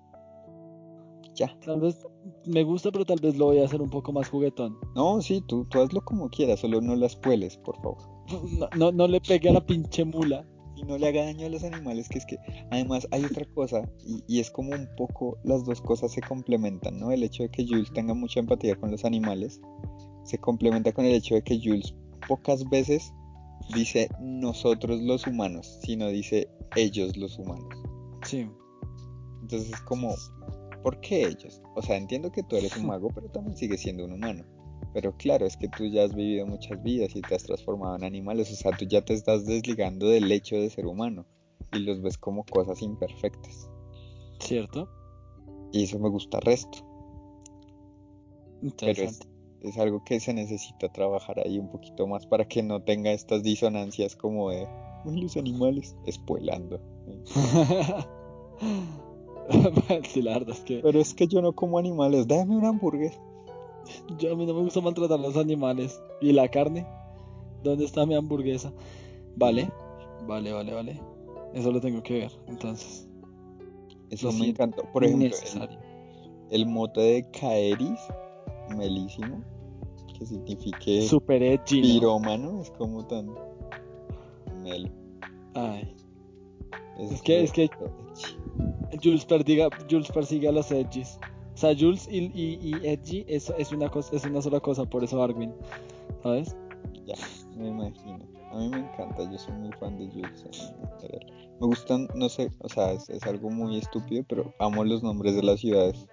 Ya. Tal vez me gusta, pero tal vez lo voy a hacer un poco más juguetón. No, sí, tú, tú hazlo como quieras, solo no la spoiles, por favor. *laughs* No, no, no le pegue a la pinche mula. Y no le haga daño a los animales, que es que además hay otra cosa, y, y es como un poco las dos cosas se complementan, ¿no? El hecho de que Jules tenga mucha empatía con los animales se complementa con el hecho de que Jules pocas veces dice nosotros los humanos, sino dice ellos los humanos. Sí. Entonces es como, ¿por qué ellos? O sea, entiendo que tú eres un *laughs* mago, pero también sigues siendo un humano. Pero claro, es que tú ya has vivido muchas vidas y te has transformado en animales, o sea, tú ya te estás desligando del hecho de ser humano y los ves como cosas imperfectas. ¿Cierto? Y eso me gusta resto, pero es, es algo que se necesita trabajar ahí un poquito más para que no tenga estas disonancias como de, los animales, spoilando. *laughs* sí, la verdad es que Pero es que yo no como animales, dame una hamburguesa. Yo, a mí no me gusta maltratar los animales. ¿Y la carne? ¿Dónde está mi hamburguesa? Vale, vale, vale, vale. Eso lo tengo que ver, entonces. Eso me encantó. Por ejemplo, el, Necesario. el mote de Kaeris, melísimo, que signifique Super edgy, ¿no? pirómano, es como tan melo. Ay. Es, Es que- es que-. Jules, perdiga, Jules persigue a los edgys. O sea, Jules y, y, y edgy es, es, una cosa, es una sola cosa, por eso Arwin. ¿Sabes? Ya, me imagino. A mí me encanta, yo soy muy fan de Jules. Me gustan, no sé, o sea, es, es algo muy estúpido, pero amo los nombres de las ciudades.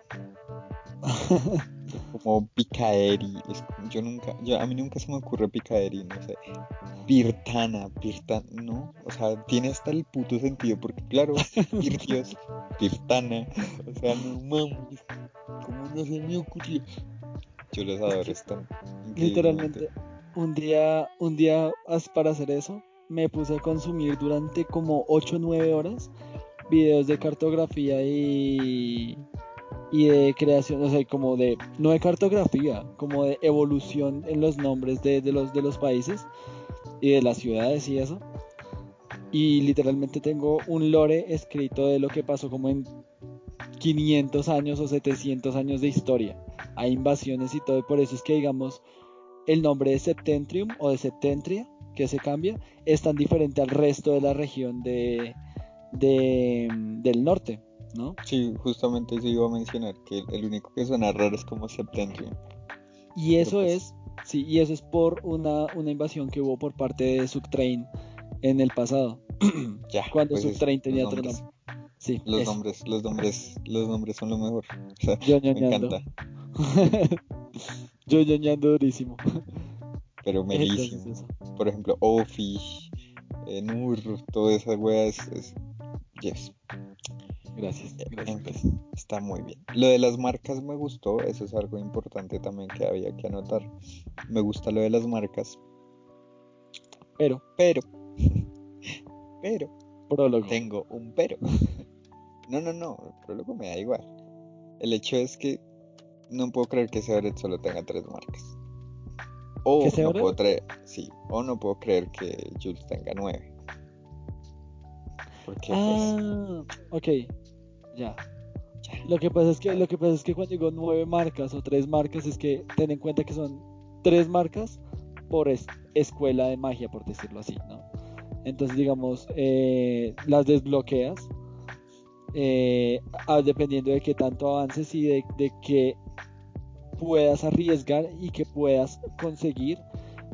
*laughs* Como es como- yo nunca, yo, a mí nunca se me ocurre Picaeri, no sé. Pirtana, Pirtana, no, o sea, tiene hasta el puto sentido, porque claro, Pirtios, Pirtana, *laughs* o sea, no mames, ¿cómo no se me ocurrió? Yo los adoro, están Literalmente, un día, un día para hacer eso, me puse a consumir durante como 8 o 9 horas videos de cartografía y, y de creación, o sea, como de, no de cartografía, como de evolución en los nombres de, de los, de los países y de las ciudades y eso. Y literalmente tengo un lore escrito de lo que pasó como en 500 años o 700 años de historia. Hay invasiones y todo, y por eso es que digamos el nombre de Septentrium o de Septentria, que se cambia, es tan diferente al resto de la región de, de- del norte, ¿no? Sí, justamente eso iba a mencionar, que el único que suena raro es como Septentrium. Y eso pues- es, sí, y eso es por una, una invasión que hubo por parte de Subtrain en el pasado, *clears throat* Ya, cuando pues es- Subtrain tenía los otro nombres. Sí, Los nombres, los nombres, los nombres son lo mejor. *laughs* O sea, Yo me encanta, *laughs* Yo ñoñando durísimo. *laughs* pero melísimo. eso. Por ejemplo, Ofish, eh, Nur, toda esa wea es, es- yes, Gracias, eh, gracias, está muy bien. Lo de las marcas me gustó, eso es algo importante también que había que anotar. Me gusta lo de las marcas, Pero, pero, *laughs* pero, prólogo. tengo un pero. *laughs* No, no, no, el prólogo me da igual. El hecho es que no puedo creer que Severed solo tenga tres marcas. O ¿Que no puedo sí, o no puedo creer que Jules tenga nueve. Porque pues, Ah, ok, ya. Lo que pasa es que lo que pasa es que cuando digo nueve marcas o tres marcas es que ten en cuenta que son tres marcas por es- escuela de magia, por decirlo así, ¿no? Entonces, digamos, eh, las desbloqueas eh, dependiendo de qué tanto avances y de, de que puedas arriesgar y que puedas conseguir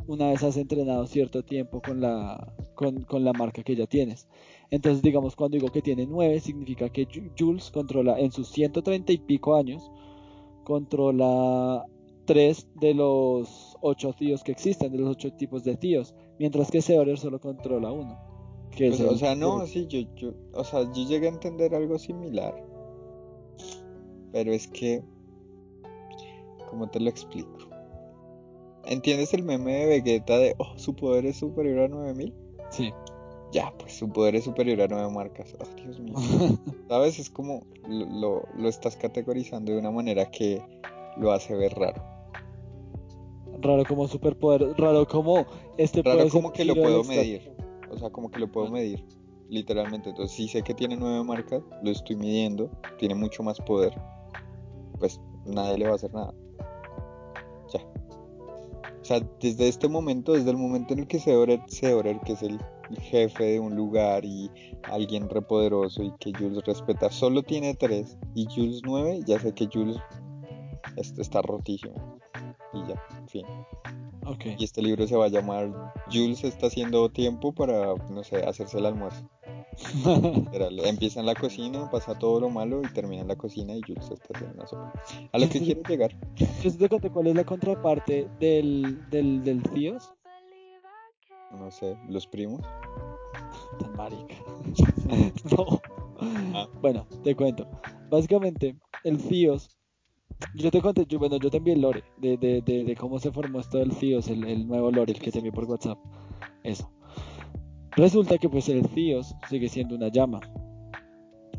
una vez has entrenado cierto tiempo con la, con, con la marca que ya tienes. Entonces, digamos, cuando digo que tiene 9, significa que Ju- Jules controla en sus 130 y pico años, controla tres de los ocho tíos que existen, de los ocho tipos de tíos, mientras que Seorer solo controla uno. Que Pues, es o sea, no, sí, yo, yo, o sea, yo llegué a entender algo similar. Pero es que, ¿cómo te lo explico? ¿Entiendes el meme de Vegeta de, oh, su poder es superior a 9000? Sí. Ya, pues su poder es superior a 9 marcas. Oh, Dios mío. *laughs* ¿Sabes? Es como lo, lo, lo estás categorizando de una manera que lo hace ver raro. raro como superpoder, raro como este Raro puede como que lo puedo medir. O sea, como que lo puedo medir. Literalmente. Entonces, si sé que tiene nueve marcas, lo estoy midiendo, tiene mucho más poder. Pues nadie le va a hacer nada. Ya. O sea, desde este momento, desde el momento en el que Seorer, Seorer, que es el jefe de un lugar y alguien repoderoso y que Jules respeta, solo tiene tres y Jules nueve, ya sé que Jules est- está rotísimo. Y ya, en fin. Y este libro se va a llamar Jules está haciendo tiempo para, no sé, hacerse el almuerzo. *laughs* Empieza en la cocina, pasa todo lo malo y termina en la cocina y Jules está haciendo una sopa. A lo que quiero llegar. Yo te cuál es la contraparte del, del, del. No sé, los primos. Tan marica. *laughs* no. Ah. Bueno, te cuento. Básicamente, el Tíos. Yo te conté, yo, bueno, yo te envié el lore de, de, de, de cómo se formó esto del Tíos, el, el nuevo lore el que te envié por WhatsApp. Eso. Resulta que pues el Tíos sigue siendo una llama.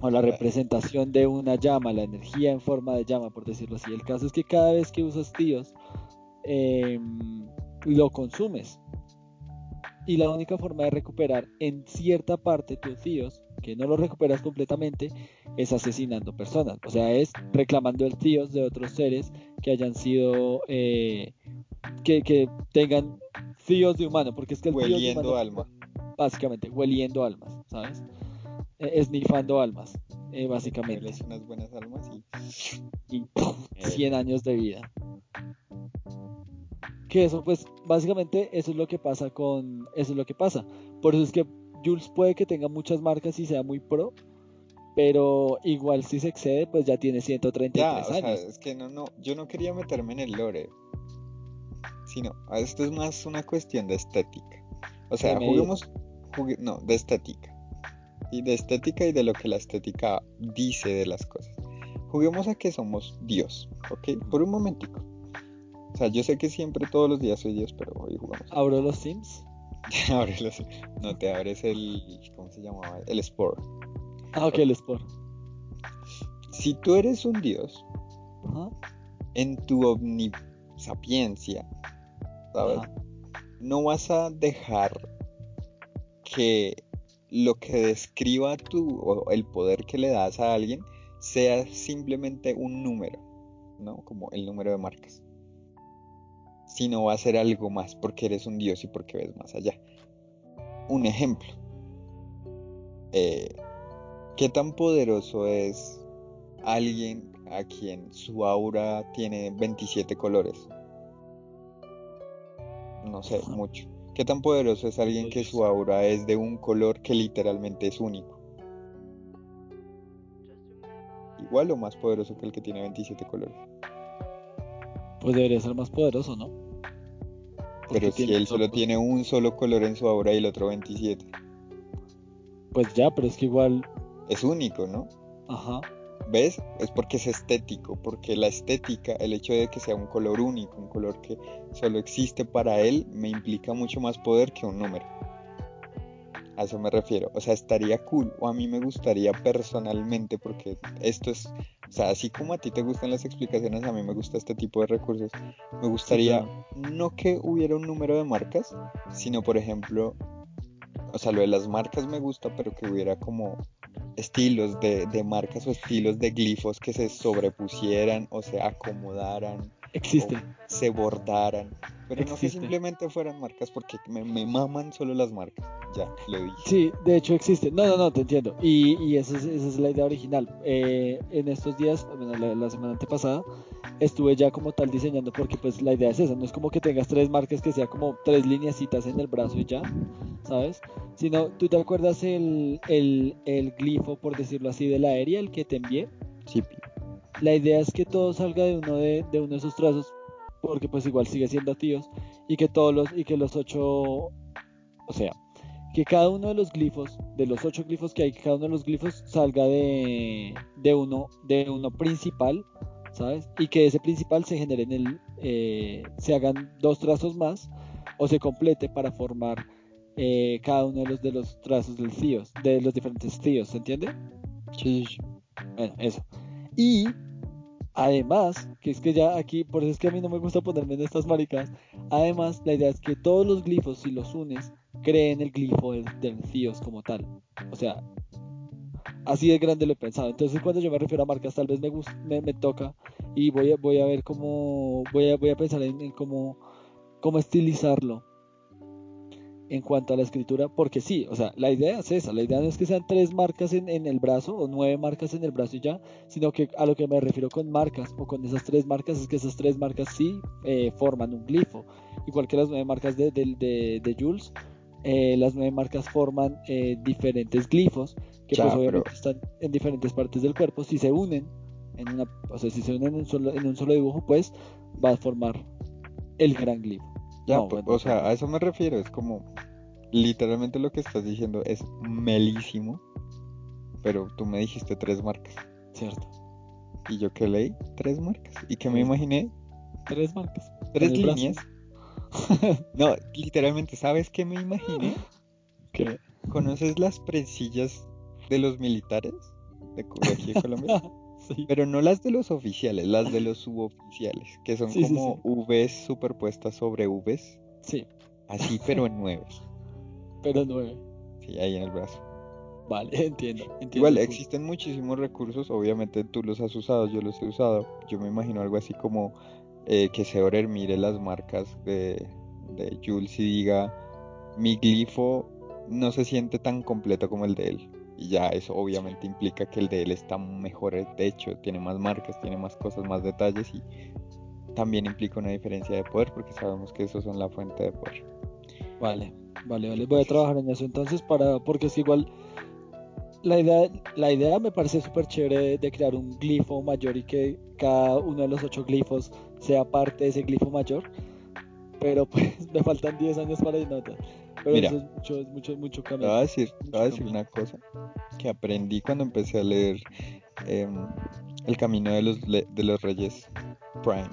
O la representación de una llama, la energía en forma de llama, por decirlo así. El caso es que cada vez que usas Tíos, em, lo consumes. Y la única forma de recuperar en cierta parte tus tíos, que no lo recuperas completamente, es asesinando personas. O sea, es reclamando el tíos de otros seres que hayan sido, eh, que, que tengan tíos de humano, porque es que el tíos de Hueliendo humano- alma. básicamente, hueliendo almas, ¿sabes? Eh, esnifando almas, eh, básicamente. Hueles unas buenas almas y. y ¡pum! 100 años de vida. Que eso, pues, básicamente, eso es lo que pasa con. Eso es lo que pasa. Por eso es que Jules puede que tenga muchas marcas y sea muy pro. Pero igual si se excede, pues ya tiene 133 Ya, o sea, años. es que no, no, yo no quería meterme en el lore. Sino, esto es más una cuestión de estética. O sea, juguemos. jugue- no, de estética. Y de estética y de lo que la estética dice de las cosas. Juguemos a que somos Dios, ¿ok? Por un momentico. O sea, yo sé que siempre todos los días soy Dios, pero hoy jugamos. *laughs* Abro los Sims. *laughs* Ábrelos. No te abres el. ¿Cómo se llamaba? El Sport. Ah, ok, el Sport. Si tú eres un Dios, en tu omnisapiencia, ¿sabes? No vas a dejar que lo que describa tu o el poder que le das a alguien sea simplemente un número, ¿no? Como el número de marcas. Sino va a ser algo más porque eres un dios y porque ves más allá. Un ejemplo. Eh, ¿Qué tan poderoso es alguien a quien su aura tiene 27 colores? No sé, mucho. ¿Qué tan poderoso es alguien que su aura es de un color que literalmente es único? Igual o más poderoso que el que tiene 27 colores. Pues debería ser más poderoso, ¿no? Pero si él solo tiene un solo color en su aura y el otro 27. Pues ya, pero es que igual. Es único, ¿no? Ajá. ¿Ves? Es porque es estético, porque la estética, el hecho de que sea un color único, un color que solo existe para él, me implica mucho más poder que un número. A eso me refiero. O sea, estaría cool, o a mí me gustaría personalmente, porque esto es, o sea, así como a ti te gustan las explicaciones, a mí me gusta este tipo de recursos. Me gustaría no que hubiera un número de marcas, sino por ejemplo, o sea, lo de las marcas me gusta, pero que hubiera como estilos de, de marcas o estilos de glifos que se sobrepusieran o se acomodaran, Existe. se bordaran, pero no que simplemente fueran marcas porque me, me maman solo las marcas. Ya, lo dije. Sí, de hecho existe. No, no, no, te entiendo. Y, y esa, es, esa es la idea original. Eh, en estos días, bueno, la, la semana antepasada, estuve ya como tal diseñando porque pues la idea es esa. No es como que tengas tres marcas que sea como tres lineacitas en el brazo y ya, ¿sabes? Sino, ¿tú te acuerdas el, el, el glifo, por decirlo así, de la aérea, el que te envié? Sí, La idea es que todo salga de uno de, de uno de esos trazos. porque pues igual sigue siendo tíos, y que todos los, y que los ocho, o sea, que cada uno de los glifos, de los ocho glifos que hay, que cada uno de los glifos salga de, de uno, de uno principal, ¿sabes? Y que ese principal se genere en el, eh, se hagan dos trazos más, o se complete para formar eh, cada uno de los de los trazos del CIOs, de los diferentes CIOs, ¿se entiende? Sí, sí. Bueno, eso. Y además, que es que ya aquí, por eso es que a mí no me gusta ponerme en estas maricas. Además, la idea es que todos los glifos, si los unes, creen el glifo del, del CIOS como tal. O sea, así de grande lo he pensado. Entonces, cuando yo me refiero a marcas, tal vez me, me, me toca y voy a, voy a ver cómo, voy a, voy a pensar en, en cómo, cómo estilizarlo en cuanto a la escritura, porque sí, o sea, la idea es esa, la idea no es que sean tres marcas en, en el brazo o nueve marcas en el brazo y ya, sino que a lo que me refiero con marcas o con esas tres marcas es que esas tres marcas sí eh, forman un glifo, igual que las nueve marcas de, de, de, de Jules, eh, las nueve marcas forman eh, diferentes glifos que Ya, pues pero- obviamente están en diferentes partes del cuerpo, si se unen en una, o sea, si se unen en un solo, en un solo dibujo, pues va a formar el gran glifo. Ya, No, pues, bueno, o sea, a eso me refiero, es como literalmente lo que estás diciendo es melísimo, pero tú me dijiste tres marcas Cierto. y yo que leí tres marcas y que me imaginé Tres marcas. tres brazo. *laughs* No, literalmente, ¿sabes qué me imaginé? ¿Qué? ¿Conoces las presillas de los militares de, aquí de Colombia? *laughs* sí. Pero no las de los oficiales, las de los suboficiales, que son Sí, como sí. Vs superpuestas sobre Vs, Sí, así pero en nueve. *laughs* pero nueve. Sí, ahí en el brazo. Vale, entiendo. entiendo Igual existen muchísimos recursos, obviamente tú los has usado, yo los he usado. Yo me imagino algo así como eh, que Seorer mire las marcas de, de Jules y diga, mi glifo no se siente tan completo como el de él. Y ya eso obviamente implica que el de él está mejor hecho, tiene más marcas, tiene más cosas, más detalles y también implica una diferencia de poder porque sabemos que esos son la fuente de poder. Vale, vale, vale. Voy a trabajar en eso entonces para. Porque es igual. La idea, la idea me parece súper chévere de crear un glifo mayor y que cada uno de los ocho glifos sea parte de ese glifo mayor. Pero pues *laughs* me faltan 10 años para el nota. Pero Mira. eso es mucho, es mucho, mucho Te camino. voy a decir, te voy a decir una cosa que aprendí cuando empecé a leer em, El Camino de los, de los Reyes Prime.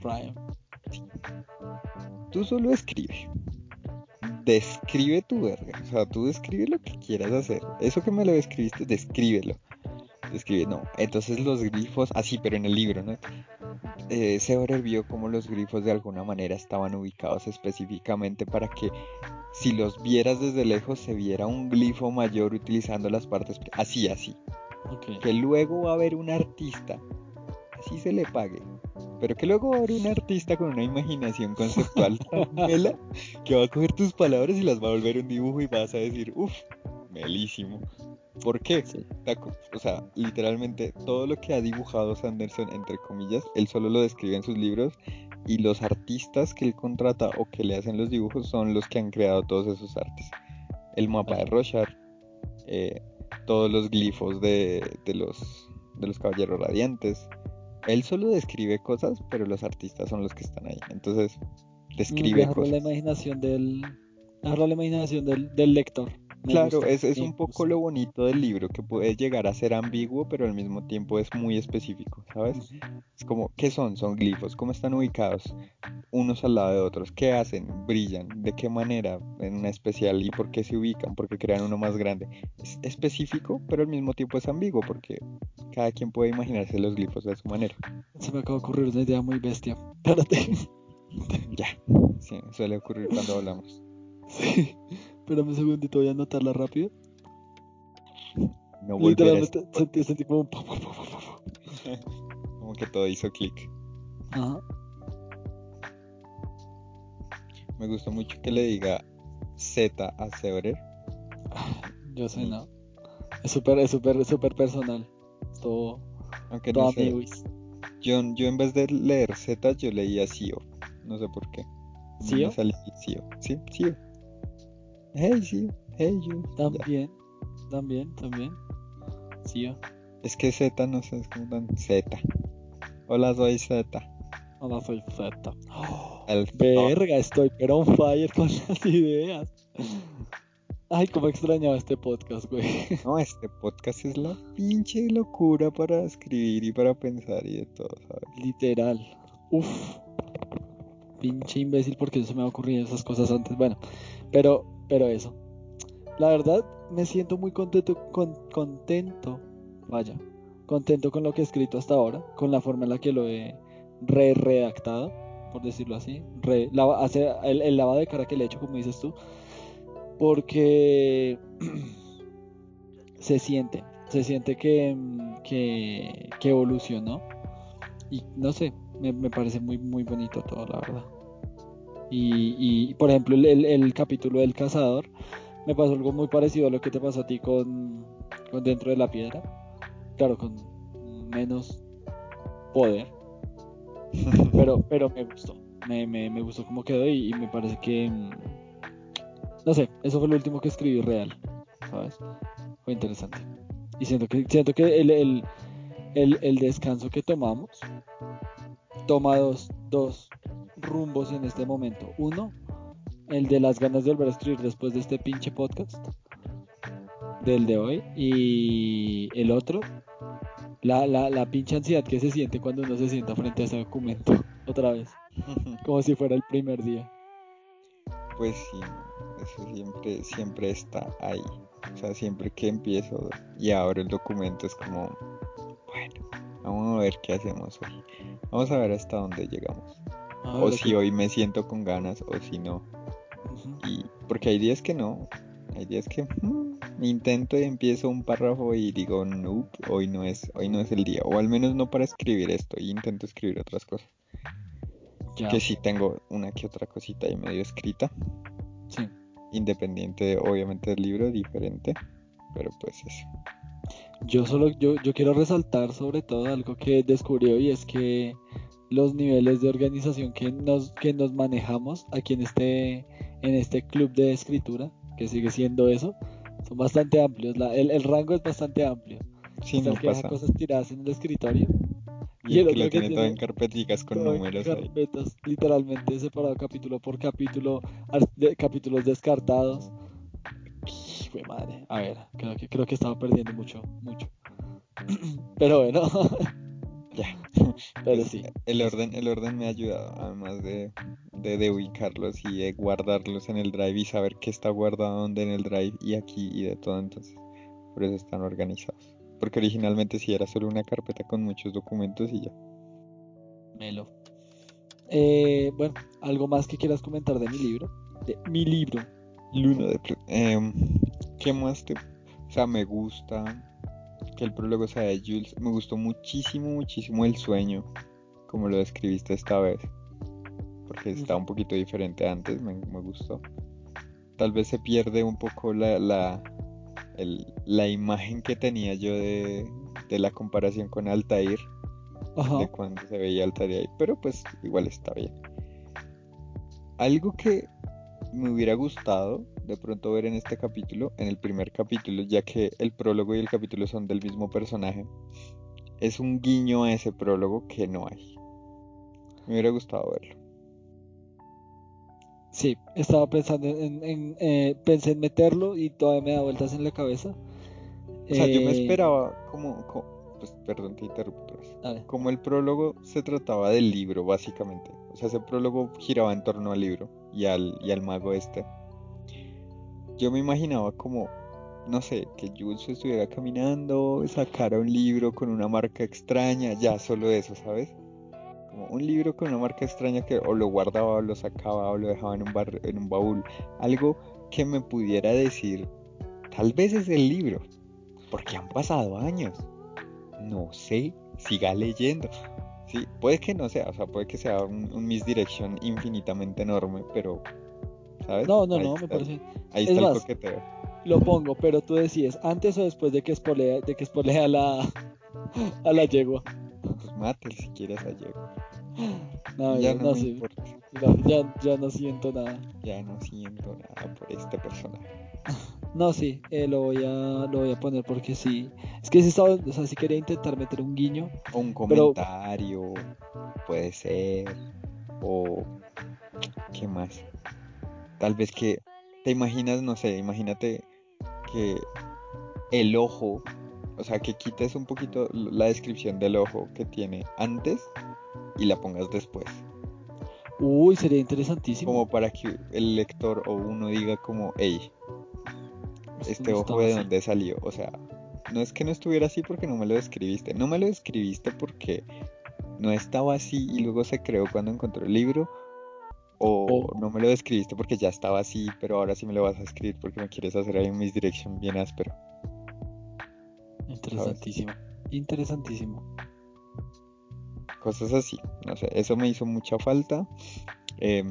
Prime. Tú solo escribe. Describe tu verga. O sea, tú describe lo que quieras hacer. Eso que me lo describiste, descríbelo. Describe, no. Entonces los grifos, así, pero en el libro, ¿no? Eh, Seorer vio como los grifos de alguna manera estaban ubicados específicamente para que si los vieras desde lejos se viera un glifo mayor utilizando las partes, así, así. Que luego va a haber un artista, así se le pague, pero que luego va a haber un artista con una imaginación conceptual tan *laughs* mela que va a coger tus palabras y las va a volver un dibujo y vas a decir, uff, melísimo. ¿Por qué? Sí. Taco. O sea, literalmente todo lo que ha dibujado Sanderson, entre comillas, él solo lo describe en sus libros y los artistas que él contrata o que le hacen los dibujos son los que han creado todos esos artes. El mapa de Roshar, eh, todos los glifos de, de los, de los caballeros radiantes. Él solo describe cosas, pero los artistas son los que están ahí. Entonces, describe Dejarlo a la cosas. imaginación del. Dejarlo a la imaginación del, del lector. Me Claro, es, es un poco lo bonito del libro, que puede llegar a ser ambiguo, pero al mismo tiempo es muy específico, ¿sabes? Es como, ¿qué son? Son glifos, ¿cómo están ubicados? Unos al lado de otros, ¿qué hacen? ¿Brillan? ¿De qué manera? En una especial, ¿y por qué se ubican? Porque crean uno más grande. Es específico, pero al mismo tiempo es ambiguo, porque cada quien puede imaginarse los glifos de su manera. Se me acaba de ocurrir una idea muy bestia. *laughs* Espérate. Ya, sí, suele ocurrir cuando hablamos. *laughs* Sí. Espérame un segundito, voy a anotarla rápido. No volver a Literalmente sentí, pu- pu- *laughs* como que todo hizo clic. Ajá. Me gustó mucho que le diga Z a Severer. Yo sé, Mm. no. Es súper, es súper, es súper personal. Todo, Aunque todo no sé, yo, yo en vez de leer Z, yo leía Sio. No sé por qué. No ¿Sio? Me salía Sio. Sí, Sio. Hey, Sio. Hey, you. También, también, también. Sí, yo. Es que Z no sé, es como tan Z. Hola, soy Z. Mamá soy feta. *gasps* El- Verga, estoy pero on fire con las ideas. Ay, cómo extrañaba este podcast, güey. No, este podcast es la pinche locura para escribir y para pensar y de todo, ¿sabes? Literal. Uf. Pinche imbécil porque no se me han ocurrido esas cosas antes. Bueno, pero, pero eso. La verdad, me siento muy contento, con- contento, vaya, contento con lo que he escrito hasta ahora, con la forma en la que lo he re-redactado, por decirlo así. Re, hace el, lavado de cara que le he hecho, como dices tú, porque *clears throat* se siente, se siente que, que, que evolucionó y no sé, me, me parece muy muy bonito todo, la verdad. Y, y, por ejemplo, el, capítulo del cazador me pasó algo muy parecido a lo que te pasó a ti con, con Dentro de la Piedra. Claro, con menos poder, *laughs* pero, pero me gustó. Me, me, me gustó cómo quedó y, y me parece que. mm, No sé, eso fue lo último que escribí real, ¿sabes? Fue interesante. Y siento que, siento que el, el, el, el descanso que tomamos toma dos, dos rumbos en este momento. Uno, el de las ganas de volver a escribir después de este pinche podcast del de hoy. Y el otro, la, la, la pinche ansiedad que se siente cuando uno se sienta frente a ese documento *laughs* otra vez, *laughs* como si fuera el primer día. Pues sí, eso siempre, siempre está ahí. O sea, siempre que empiezo y abro el documento es como, bueno, vamos a ver qué hacemos hoy. Vamos a ver hasta dónde llegamos. Ah, O si que- hoy me siento con ganas o si no. Y porque hay días que no. Hay días que mm, intento y empiezo un párrafo y digo, no, hoy no es, hoy no es el día. O al menos no para escribir esto. Y intento escribir otras cosas. Ya, Que sí tengo una que otra cosita ahí medio escrita. sí. Independiente, obviamente, del libro, diferente. Pero pues eso. Yo solo, yo, yo quiero resaltar sobre todo algo que descubrió y es que los niveles de organización que nos, que nos manejamos aquí en este, en este club de escritura, que sigue siendo eso, son bastante amplios. La- el, el rango es bastante amplio. Sí, no el que pasa. cosas tiradas en el escritorio Y, el que otro lo tiene todo en carpeticas con números ahí. carpetas, literalmente separado capítulo por capítulo, de- capítulos descartados. De madre. A ver, creo que creo que estaba perdiendo mucho, mucho. *clears throat* Pero bueno, *laughs* Ya. Pero sí. *laughs* El orden, el orden me ha ayudado, además de, de, de ubicarlos y de guardarlos en el drive y saber qué está guardado dónde en el drive y aquí y de todo, entonces por eso están organizados. Porque originalmente sí era solo una carpeta con muchos documentos y ya. Melo. Eh, bueno, algo más que quieras comentar de mi libro. De mi libro. Luna de em, ¿Qué más te...? O sea, me gusta que el prólogo sea de Jules. Me gustó muchísimo, muchísimo el sueño, como lo describiste esta vez. Porque está un poquito diferente antes, me, me gustó. Tal vez se pierde un poco la, la, el- la imagen que tenía yo de, de la comparación con Altair, Ajá. de cuando se veía Altair ahí, pero pues igual está bien. Algo que me hubiera gustado de pronto ver en este capítulo, en el primer capítulo, ya que el prólogo y el capítulo son del mismo personaje, es un guiño a ese prólogo que no hay. Me hubiera gustado verlo. Sí, estaba pensando en, en- eh, pensé en meterlo y todavía me da vueltas en la cabeza. O sea, yo me Eh, esperaba como, co- pues perdón, te interrumpo. Como el prólogo se trataba del libro, básicamente. O sea, ese prólogo giraba en torno al libro y al, y al mago este. Yo me imaginaba como, no sé, que Jules estuviera caminando, sacara un libro con una marca extraña, ya solo eso, ¿sabes? Como un libro con una marca extraña que o lo guardaba o lo sacaba o lo dejaba en un, bar- en un baúl. Algo que me pudiera decir, tal vez es el libro, porque han pasado años. No sé, siga leyendo. Sí, puede que no sea, o sea, puede que sea un, un misdirection infinitamente enorme, pero, ¿sabes? No, no, Ahí no, me está parece. Ahí es está el más, coqueteo. Lo pongo, pero tú decides, antes o después de que espolea, de que espolea a la, *laughs* a la yegua. Pues mátelo si quieres a Diego. No, ya no, no, me sé, importa. no, ya, ya no siento nada. Ya no siento nada por este personaje. *laughs* No, sí, eh, lo voy a lo voy a poner porque sí. Es que si estaba, o sea, si quería intentar meter un guiño. O un comentario, puede ser. O ¿qué más? Tal vez que te imaginas, no sé, imagínate que el ojo, o sea, que quites un poquito la descripción del ojo que tiene antes y la pongas después. Uy, sería interesantísimo. Como para que el lector o uno diga como, hey, este ojo de dónde salió. O sea, no es que no estuviera así porque no me lo describiste. No me lo describiste porque no estaba así y luego se creó cuando encontró el libro. O no me lo describiste porque ya estaba así, pero ahora sí me lo vas a escribir porque me quieres hacer ahí en mis dirección bien áspero. Interesantísimo. Interesantísimo. Cosas así. No sé, eso me hizo mucha falta. Eh,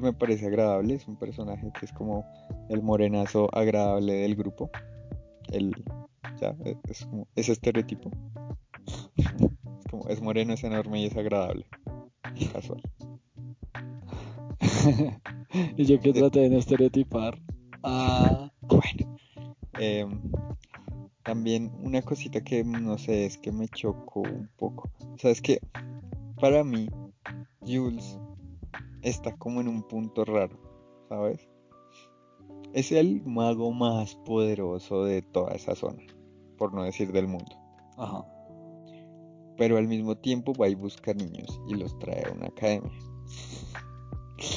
me parece agradable, es un personaje que es como el morenazo agradable del grupo. El, ya, es como ese estereotipo. *laughs* es como es moreno, es enorme y es agradable. Casual. *laughs* y yo que traté de no estereotipar. Ah. Bueno. Em, también una cosita que no sé, es que me chocó un poco. O sea, es que para mí, Jules está como en un punto raro, ¿sabes? Es el mago más poderoso de toda esa zona, por no decir del mundo. Ajá. Pero al mismo tiempo va y busca niños y los trae a una academia.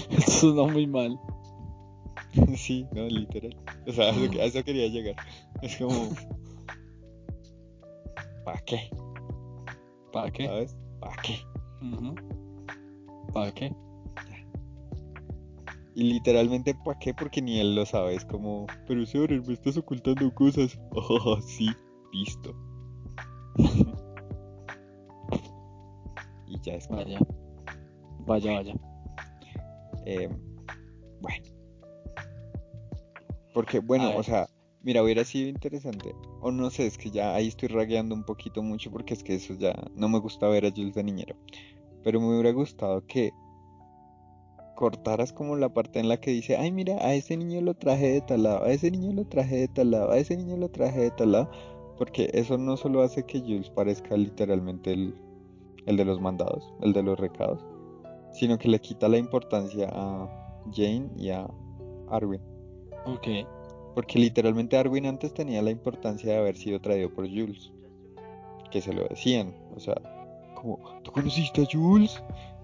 Eso suena muy mal. *laughs* sí, no, literal. O sea, a eso quería llegar. Es como. ¿Para qué? ¿Para qué? ¿Sabes? ¿Para qué? ¿Para qué? Y literalmente, ¿para qué? Porque ni él lo sabe. Es como, pero Seorer, me estás ocultando cosas. *laughs* Oh, sí, listo. *laughs* y ya es Vaya. Vaya, vaya. Eh, bueno. Porque, bueno, o sea, mira, hubiera sido interesante. O no sé, es que ya ahí estoy ragueando un poquito mucho porque es que eso ya no me gusta ver a Jules de niñero. Pero me hubiera gustado que cortaras como la parte en la que dice, ay mira, a ese niño lo traje de tal lado, a ese niño lo traje de tal lado, a ese niño lo traje de tal lado, porque eso no solo hace que Jules parezca literalmente el, el de los mandados, el de los recados, sino que le quita la importancia a Jane y a Arwin. Ok. Porque literalmente Arwin antes tenía la importancia de haber sido traído por Jules. Que se lo decían. O sea, como, ¿tú conociste a Jules?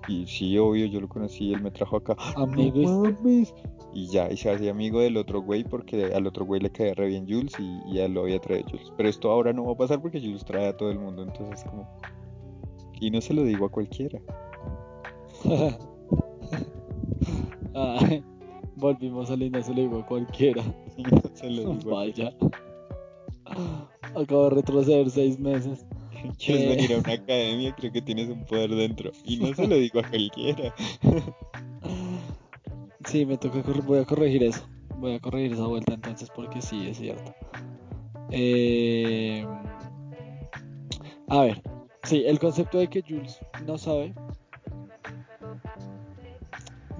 Y sí, obvio, yo lo conocí, él me trajo acá. Amigos. Y ya, y se hacía amigo del otro güey porque al otro güey le caía re bien Jules y, ya lo había traído Jules. Pero esto ahora no va a pasar porque Jules trae a todo el mundo, entonces como... Y no se lo digo a cualquiera. *laughs* volvimos a no se lo digo a cualquiera. *laughs* se lo digo Vaya. Acabo de retroceder seis meses. quieres venir a una academia, creo que tienes un poder dentro. Y no se lo digo a cualquiera. *laughs* sí, me toca, voy a corregir eso. Voy a corregir esa vuelta entonces porque sí, es cierto. Eh, a ver, sí, el concepto de que Jules no sabe,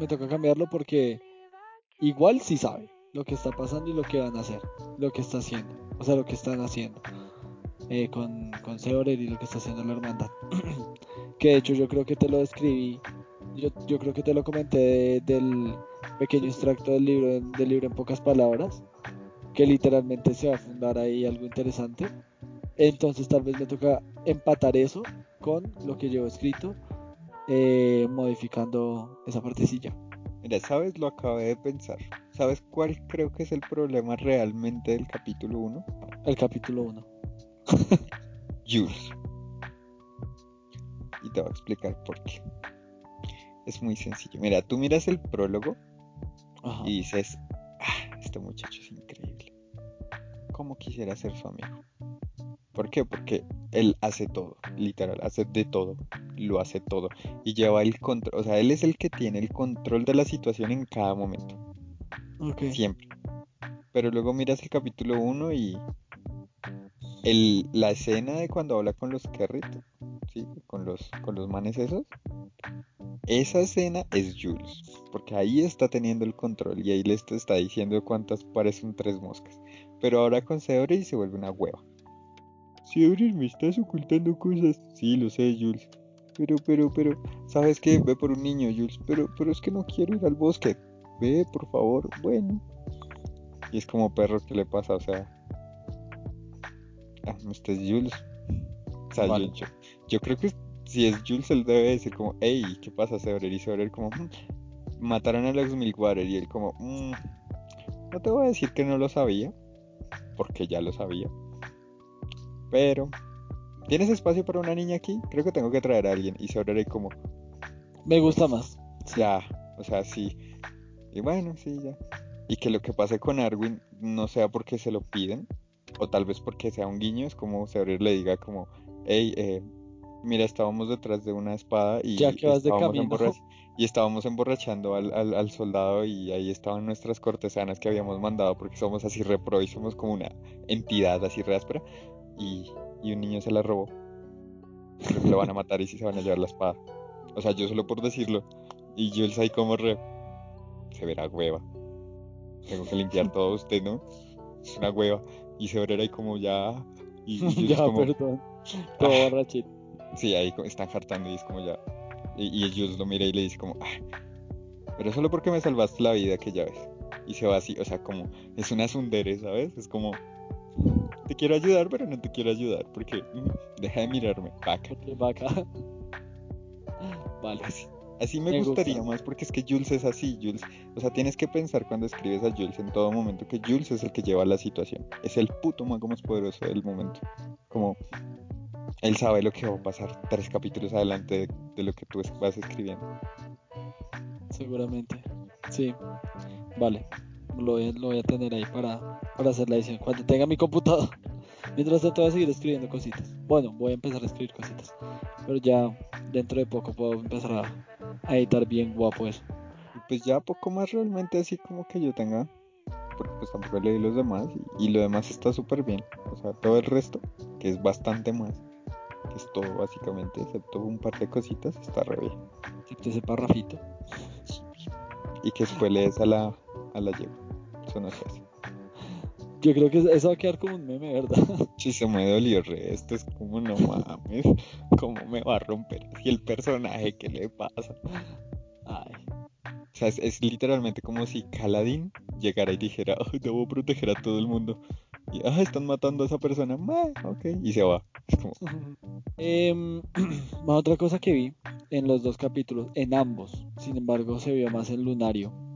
me toca cambiarlo porque igual sí sabe lo que está pasando y lo que van a hacer, lo que está haciendo, o sea, lo que están haciendo. Eh, con, con Seorer y lo que está haciendo la hermandad. *clears throat* que de hecho yo creo que te lo describí, yo, yo creo que te lo comenté del pequeño extracto del libro, del libro en pocas palabras, que literalmente se va a fundar ahí algo interesante. Entonces tal vez me toca empatar eso con lo que llevo escrito, eh, modificando esa partecilla. Mira, ¿sabes? Lo acabé de pensar. ¿Sabes cuál creo que es el problema realmente del capítulo 1? El capítulo 1. *laughs* Jules. Y te voy a explicar por qué. Es muy sencillo. Mira, tú miras el prólogo y dices, ah, este muchacho es increíble. ¿Cómo quisiera ser su amigo? ¿Por qué? Porque él hace todo, literal, hace de todo, lo hace todo. Y lleva el control, o sea, él es el que tiene el control de la situación en cada momento. Siempre. Pero luego miras el capítulo 1 y el, la escena de cuando habla con los Kerrit, ¿sí? con, los, con los manes esos, esa escena es Jules, porque ahí está teniendo el control y ahí le está diciendo cuántas parecen tres moscas. Pero ahora con Severin se vuelve una hueva. Severin, me estás ocultando cosas. Sí, lo sé, Jules. Pero, pero, pero, ¿sabes qué? Ve por un niño, Jules. Pero, pero es que no quiero ir al bosque. Ve, por favor. Bueno. Y es como perro que le pasa, o sea. Ah, este es Jules. O sea, yo, yo, creo que si es Jules, él debe decir como, hey, ¿qué pasa, Severin? Y Severin como, mm, mataron a Lex Milkwater. Y él como, mm, no te voy a decir que no lo sabía, porque ya lo sabía. Pero, ¿tienes espacio para una niña aquí? Creo que tengo que traer a alguien. Y Severin como, me gusta más. Ya, o sea, sí. Y bueno, sí, ya. Y que lo que pase con Arwin no sea porque se lo piden, o tal vez porque sea un guiño, es como Severin le diga como, hey, eh, mira, estábamos detrás de una espada y, ya que vas de camino. y estábamos emborrachando al, al, soldado y ahí estaban nuestras cortesanas que habíamos mandado porque somos así repro y somos como una entidad así re y, y un niño se la robó. Creo que lo van a matar y si se van a llevar la espada. O sea, yo solo por decirlo. Y Jules ahí como re... Se verá hueva. Tengo que limpiar *laughs* todo usted, ¿no? Es una hueva. Y se verá ahí como ya... Y, *laughs* ya, perdón. Todo ah, borrachito. Sí, ahí están hartando y es como ya. Y, y lo mira y le dice como, ah, pero solo porque me salvaste la vida que ya ves. Y se va así, o sea, como, es una sundere, ¿sabes? Es como, te quiero ayudar, pero no te quiero ayudar, porque mm, deja de mirarme, vaca. Vaca. Vale. Así, me, gustaría más, porque es que Jules es así, Jules. O sea, tienes que pensar cuando escribes a Jules en todo momento que Jules es el que lleva la situación. Es el puto mago más poderoso del momento. Como, él sabe lo que va a pasar tres capítulos adelante de, lo que tú vas escribiendo. Seguramente, sí. Vale, lo voy, a tener ahí para, para hacer la edición. Cuando tenga mi computador. *laughs* Mientras tanto voy a seguir escribiendo cositas. Bueno, voy a empezar a escribir cositas. Pero ya dentro de poco puedo empezar a, editar bien guapo eso. Pues ya poco más realmente así como que yo tenga. Porque pues tampoco leí los demás. Y, y lo demás está súper bien. O sea, todo el resto, que es bastante más que es todo básicamente, excepto un par de cositas, está re bien. Excepto ese parrafito. Y que después lees a la, a la yegua. Eso no se hace. Yo creo que eso va a quedar como un meme, ¿verdad? *laughs* Sí, se me dolió re. Esto es como, no mames, ¿cómo me va a romper así el personaje? ¿Qué le pasa? Ay. O sea, es, literalmente como si Caladín llegara y dijera, debo proteger a todo el mundo. Y, ah, están matando a esa persona. ok. Y se va. Em, *clears throat* otra cosa que vi en los dos capítulos, en ambos, sin embargo, se vio más en Lunario.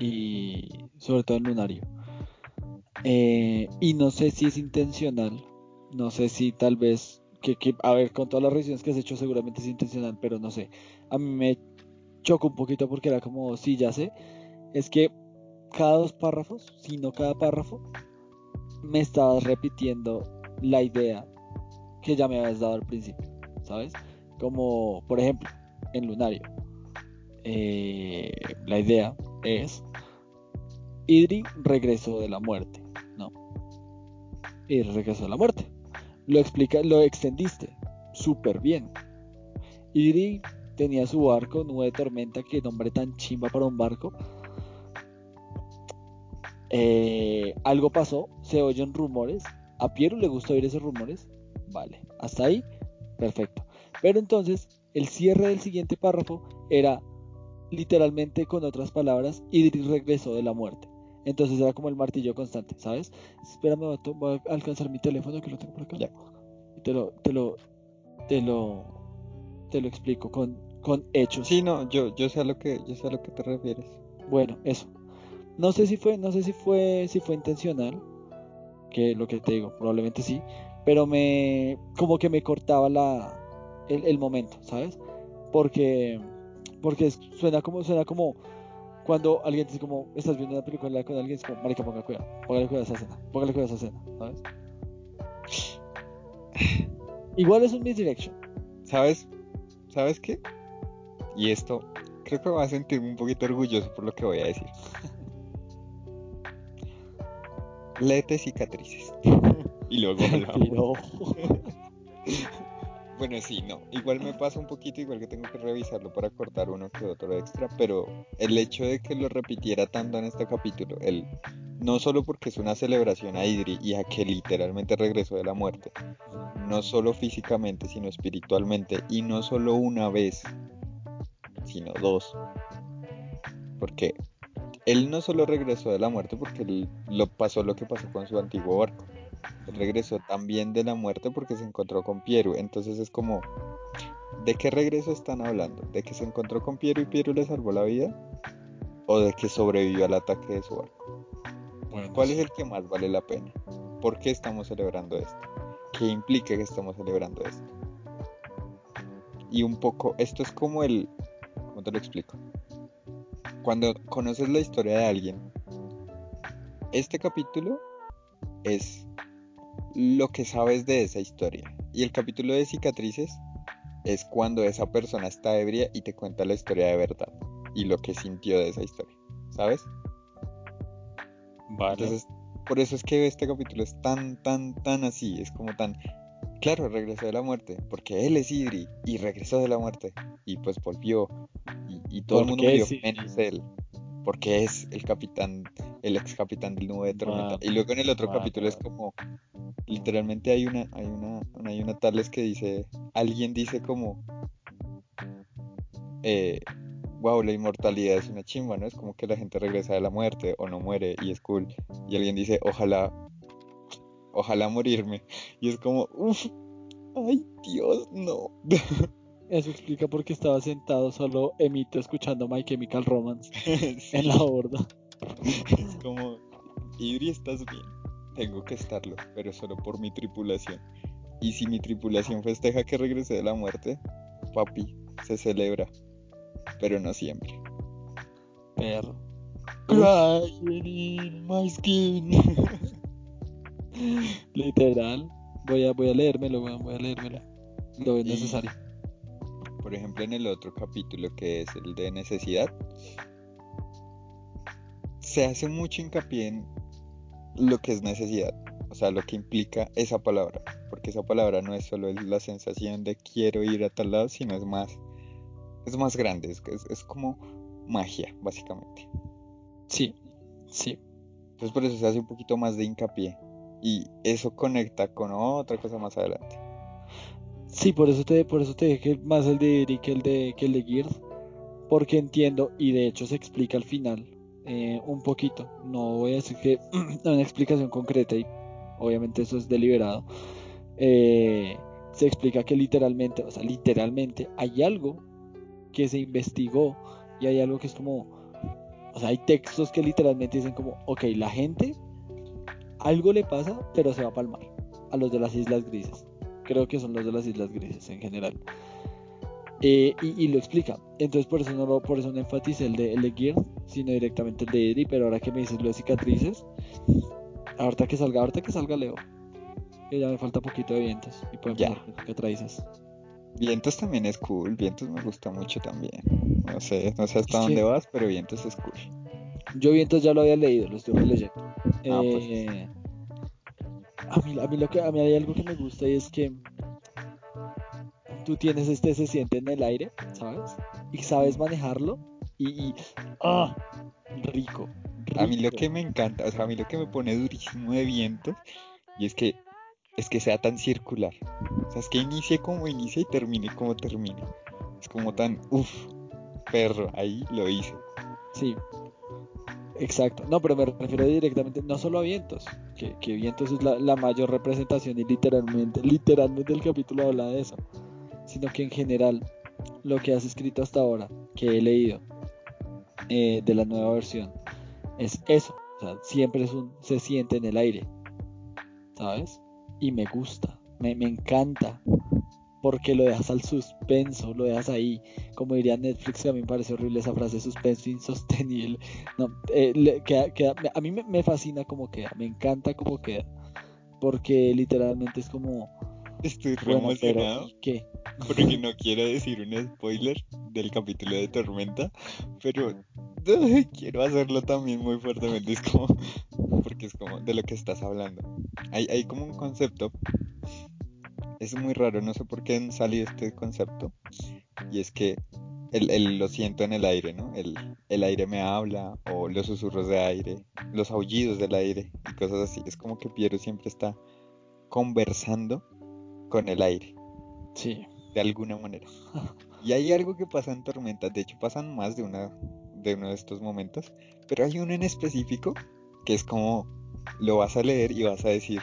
Y sobre todo en Lunario. Eh, y no sé si es intencional. No sé si tal vez. Que, a ver, con todas las reacciones que has hecho, seguramente es intencional, pero no sé. A mí me choca un poquito porque era como, sí, ya sé. Es que cada dos párrafos, sino cada párrafo, me estabas repitiendo la idea que ya me habías dado al principio, ¿sabes? Como, por ejemplo, en Lunario, eh, la idea es Idri regresó de la muerte, ¿no? Idri regresó de la muerte. Lo explica, lo extendiste súper bien. Idri tenía su barco, nube de tormenta, que nombre tan chimba para un barco eh, algo pasó, se oyen rumores. A Piero le gusta oír esos rumores. Vale, hasta ahí, perfecto. Pero entonces, el cierre del siguiente párrafo era literalmente con otras palabras, Idris regresó de la muerte. Entonces era como el martillo constante, ¿sabes? Espérame, voy a alcanzar mi teléfono que lo tengo por acá. Ya. Y te lo, te lo, te lo, te lo explico con, con hechos. Sí, no, yo, yo sé a lo que, yo sé a lo que te refieres. Bueno, eso. No sé si fue, no sé si fue, si fue intencional, que lo que te digo, probablemente sí, pero me, como que me cortaba la, el, momento, ¿sabes? Porque, porque suena como, suena como cuando alguien dice como, estás viendo una película con alguien, es como, marica, ponga cuidado, póngale cuidado a esa escena, póngale cuidado a esa escena, ¿sabes? *sighs* Igual es un misdirection. ¿Sabes? ¿Sabes qué? Y esto, creo que me va a sentirme un poquito orgulloso por lo que voy a decir. *laughs* Lete cicatrices. *laughs* y luego hablamos. *laughs* bueno, sí, no. Igual me pasa un poquito, igual que tengo que revisarlo para cortar uno que otro extra, pero el hecho de que lo repitiera tanto en este capítulo, el, no solo porque es una celebración a Idri y a que literalmente regresó de la muerte, no solo físicamente, sino espiritualmente, y no solo una vez, sino dos. Porque él no solo regresó de la muerte porque él, lo pasó lo que pasó con su antiguo barco regresó también de la muerte porque se encontró con Piero. Entonces es como, ¿de qué regreso están hablando? ¿De que se encontró con Piero y Piero le salvó la vida? ¿O de que sobrevivió al ataque de su barco? ¿Cuál es el que más vale la pena? ¿Por qué estamos celebrando esto? ¿Qué implica que estamos celebrando esto? Y un poco, esto es como el, ¿cómo te lo explico? Cuando conoces la historia de alguien, este capítulo es lo que sabes de esa historia. Y el capítulo de cicatrices es cuando esa persona está ebria y te cuenta la historia de verdad y lo que sintió de esa historia, ¿sabes? Vale. Entonces, por eso es que este capítulo es tan, tan, tan así, es como tan... Claro, regresó de la muerte, porque él es Idri y regresó de la muerte y pues volvió y, todo el mundo murió menos él porque es el capitán, el ex capitán del nube de tormenta. y luego en el otro capítulo es como, literalmente hay una, hay una, hay una tales que dice, alguien dice como, eh, wow, la inmortalidad es una chimba, ¿no? Es como que la gente regresa de la muerte o no muere y es cool. Y alguien dice, ojalá, ojalá morirme. Y es como, uff, ay Dios, no. *laughs* Eso explica por qué estaba sentado solo emito escuchando My Chemical Romance *laughs* en la borda. Es como, Idri, ¿estás bien? Tengo que estarlo, pero solo por mi tripulación. Y si mi tripulación festeja que regrese de la muerte, papi, se celebra. Pero no siempre. Perro. Crying my skin. *laughs* Literal. Voy a, voy a leérmelo, voy a leérmelo. Lo es necesario por ejemplo, en el otro capítulo que es el de necesidad, se hace mucho hincapié en lo que es necesidad, o sea, lo que implica esa palabra, porque esa palabra no es solo la sensación de quiero ir a tal lado, sino es más, es más grande, es, es como magia, básicamente. Sí, sí. Entonces por eso se hace un poquito más de hincapié y eso conecta con otra cosa más adelante. Sí, por eso te, por eso te dije más el de Eric que el de, que el de Gears. Porque entiendo, y de hecho se explica al final eh, un poquito. No voy a decir que *clears throat* una explicación concreta y obviamente eso es deliberado. Eh, se explica que literalmente, o sea, literalmente hay algo que se investigó y hay algo que es como, o sea, hay textos que literalmente dicen como, ok, la gente, algo le pasa, pero se va a palmar a los de las Islas Grises creo que son los de las Islas Grises en general. Eh, y, lo explica. Entonces por eso no por eso no enfaticé el de, el de Gear, sino directamente el de Eddie, pero ahora que me dices lo de cicatrices, ahorita que salga, ahorita que salga Leo. Que ya me falta poquito de vientos. Y pueden ya. cicatrices. Vientos también es cool, Vientos me gusta mucho también. No sé, no sé hasta dónde vas, pero Vientos es cool. Yo Vientos ya lo había leído, lo estoy leyendo. Ah, pues. eh, a mí, a mí, lo que, a mí hay algo que me gusta y es que tú tienes este, se siente en el aire, ¿sabes? Y sabes manejarlo y, ¡ah! Rico, A mí lo que me encanta, o sea, a mí lo que me pone durísimo de viento y es que es que sea tan circular. O sea, es que inicie como inicia y termine como termine. Es como tan, uff, perro, ahí lo hice. Sí, Exacto, no, pero me refiero directamente no solo a vientos, que, que vientos es la, mayor representación y literalmente, literalmente el capítulo habla de eso, sino que en general lo que has escrito hasta ahora, que he leído eh, de la nueva versión, es eso, o sea, siempre es un, se siente en el aire, ¿sabes? Y me gusta, me, me encanta, porque lo dejas al suspenso, lo dejas ahí, como diría Netflix, que a mí me parece horrible esa frase, suspenso insostenible. No, eh, a mí me, fascina como queda, me encanta como queda, porque literalmente es como... Estoy re emocionado. ¿Qué? Porque *laughs* no quiero decir un spoiler del capítulo de Tormenta, pero *laughs* quiero hacerlo también muy fuertemente. Es como, porque es como de lo que estás hablando. Hay, hay como un concepto es muy raro, no sé por qué han salido este concepto. Y es que el, el- lo siento en el aire, ¿no? El, el aire me habla, o los susurros de aire, los aullidos del aire y cosas así. Es como que Piero siempre está conversando con el aire, Sí. de alguna manera. Y hay algo que pasa en Tormentas, de hecho pasan más de una de uno de estos momentos, pero hay uno en específico que es como lo vas a leer y vas a decir,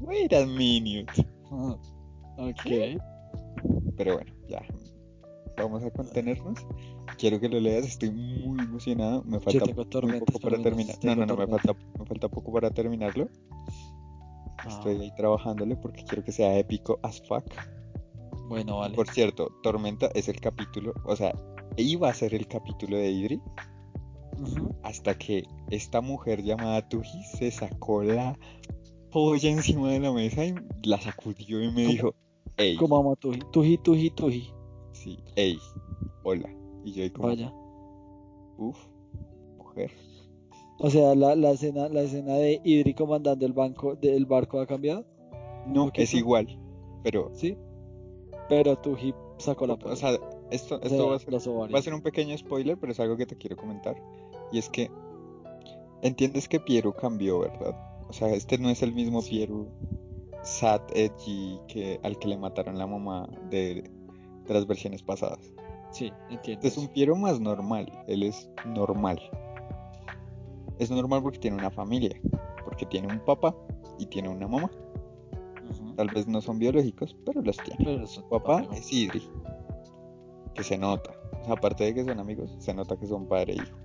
wait a minute. Ok. Pero bueno, ya. Vamos a contenernos. Quiero que lo leas, estoy muy emocionado. Me falta poco para terminar. No, no, no, me falta, me falta poco para terminarlo. Estoy Ah, ahí trabajándole porque quiero que sea épico as fuck. bueno, vale. Por cierto, Tormenta es el capítulo, o sea, iba a ser el capítulo de Idri hasta que esta mujer llamada Tuji se sacó la polla encima de la mesa y la sacudió y me ¿Cómo? dijo, ey, ¿Cómo amo a Tuji? Tuji, Tuji, Tuji. sí, ey, hola. Y yo ahí como, Vaya. uff, mujer. O sea, la, la escena, la escena de Idri comandando el banco del barco ha cambiado. ¿Un No, es igual, pero, Sí. Pero Tuji sacó la o sea, esto, O esto sea, va, a ser, va a ser un pequeño spoiler, pero es algo que te quiero comentar. Y es que, entiendes que Piero cambió, ¿verdad? O sea, este no es el mismo Piero sad, edgy, que, al que le mataron la mamá de, de las versiones pasadas. Sí, entiendo. Este es un Piero más normal, él es normal. Es normal porque tiene una familia, porque tiene un papá y tiene una mamá. Tal vez no son biológicos, pero los tiene. Pero eso- Su papá es Idri, que se nota. Aparte de que son amigos, se nota que son padre e hijo.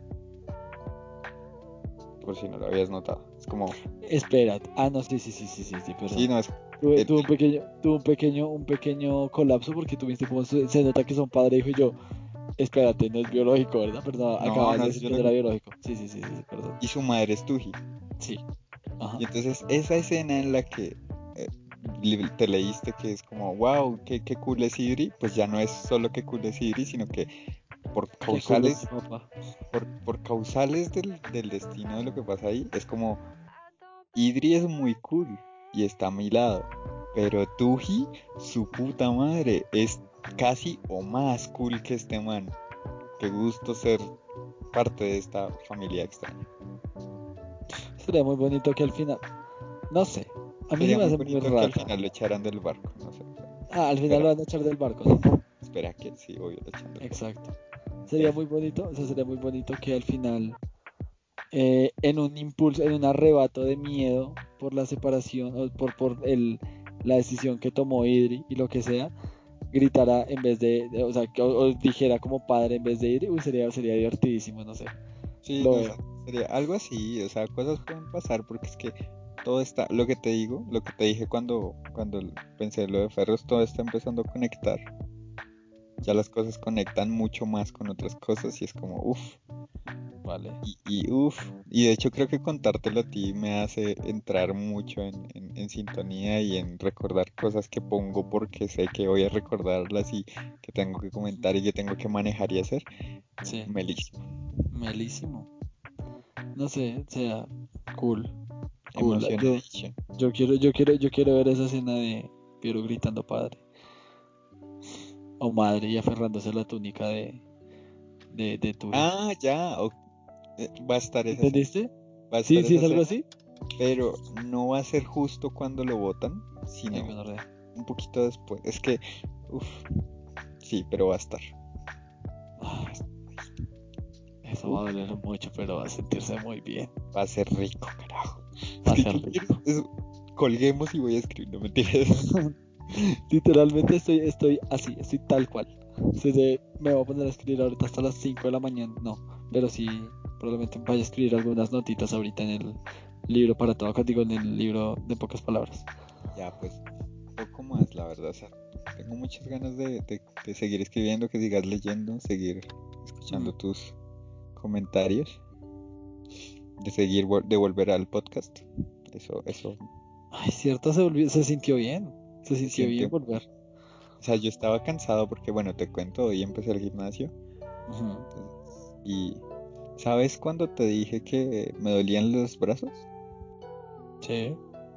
Por si no lo habías notado. Es como, Espera. Ah, no, sí, sí, sí, sí, sí, sí, perdón. sí, no, es, Tuve, tuve un pequeño, tuve un pequeño, un pequeño colapso porque tuviste como se, se nota que son padre e hijo y yo. Espérate, no es biológico, ¿verdad? Perdón, No, acabas no de decir que no era biológico. Sí, sí, sí, sí, perdón. y su madre es Tuji. Sí. Ajá. Y entonces esa escena en la que eh, te leíste que es como, wow, qué, qué cool es Idri, pues ya no es solo que cool es Idri, sino que por Qué cool es causales, por, por causales del, del destino de lo que pasa ahí, es como, Idri es muy cool y está a mi lado, pero Tuji, su puta madre, es casi o más cool que este man. Qué gusto ser parte de esta familia extraña. Sería muy bonito que al final. No sé. A mí Sería se me muy hace muy bonito que al final lo echaran del barco, no sé. Ah, al final Espera. lo van a echar del barco. Espera que sí, obvio lo echan del barco. Exacto. Sería muy bonito, o sea, sería muy bonito que al final, eh, en un impulso, en un arrebato de miedo por la separación o por, por el, la decisión que tomó Idri y lo que sea, gritara en vez de, o sea, que, o, o dijera como padre en vez de uy, sería, sería divertidísimo, no sé. Sí, no, sería algo así, o sea, cosas pueden pasar porque es que todo está, lo que te digo, lo que te dije cuando, cuando pensé lo de Ferros, todo está empezando a conectar. Ya las cosas conectan mucho más con otras cosas y es como, uff, Vale. y, y uff, y de hecho creo que contártelo a ti me hace entrar mucho en, en- en sintonía y en recordar cosas que pongo porque sé que voy a recordarlas y que tengo que comentar y que tengo que manejar y hacer. Sí, Melísimo. melísimo. No sé, o sea, cool. Cool. Yo quiero, yo quiero, yo quiero ver esa escena de Piero gritando padre. O madre y aferrándose a la túnica de, de, de Turi. Ah, ya. o- eh, va a estar esa ¿Entendiste? va a Sí, estar sí, es esa algo así. Pero no va a ser justo cuando lo votan, sino un poquito después. Es que, uff, sí, pero va a estar. Eso va a doler mucho, pero va a sentirse muy bien. Va a ser rico, carajo. Va a Es ser rico. es- colguemos y voy a escribir, no mentiras. *laughs* Literalmente estoy, estoy así, estoy tal cual. De- me voy a poner a escribir ahorita hasta las 5 de la mañana. No, pero sí, probablemente vaya a escribir algunas notitas ahorita en el libro para todo, digo, en el libro de pocas palabras. ya, pues, poco más, la verdad. O sea, tengo muchas ganas de, de- de seguir escribiendo, que sigas leyendo, seguir escuchando Mm. tus comentarios, de seguir, de volver al podcast. Eso, eso Ay, cierto, se, volvió, se sintió bien. Se sintió bien volver. O sea, yo estaba cansado porque, bueno, te cuento, hoy empecé el gimnasio Ujú. y ¿sabes cuando te dije que me dolían los brazos? Sí.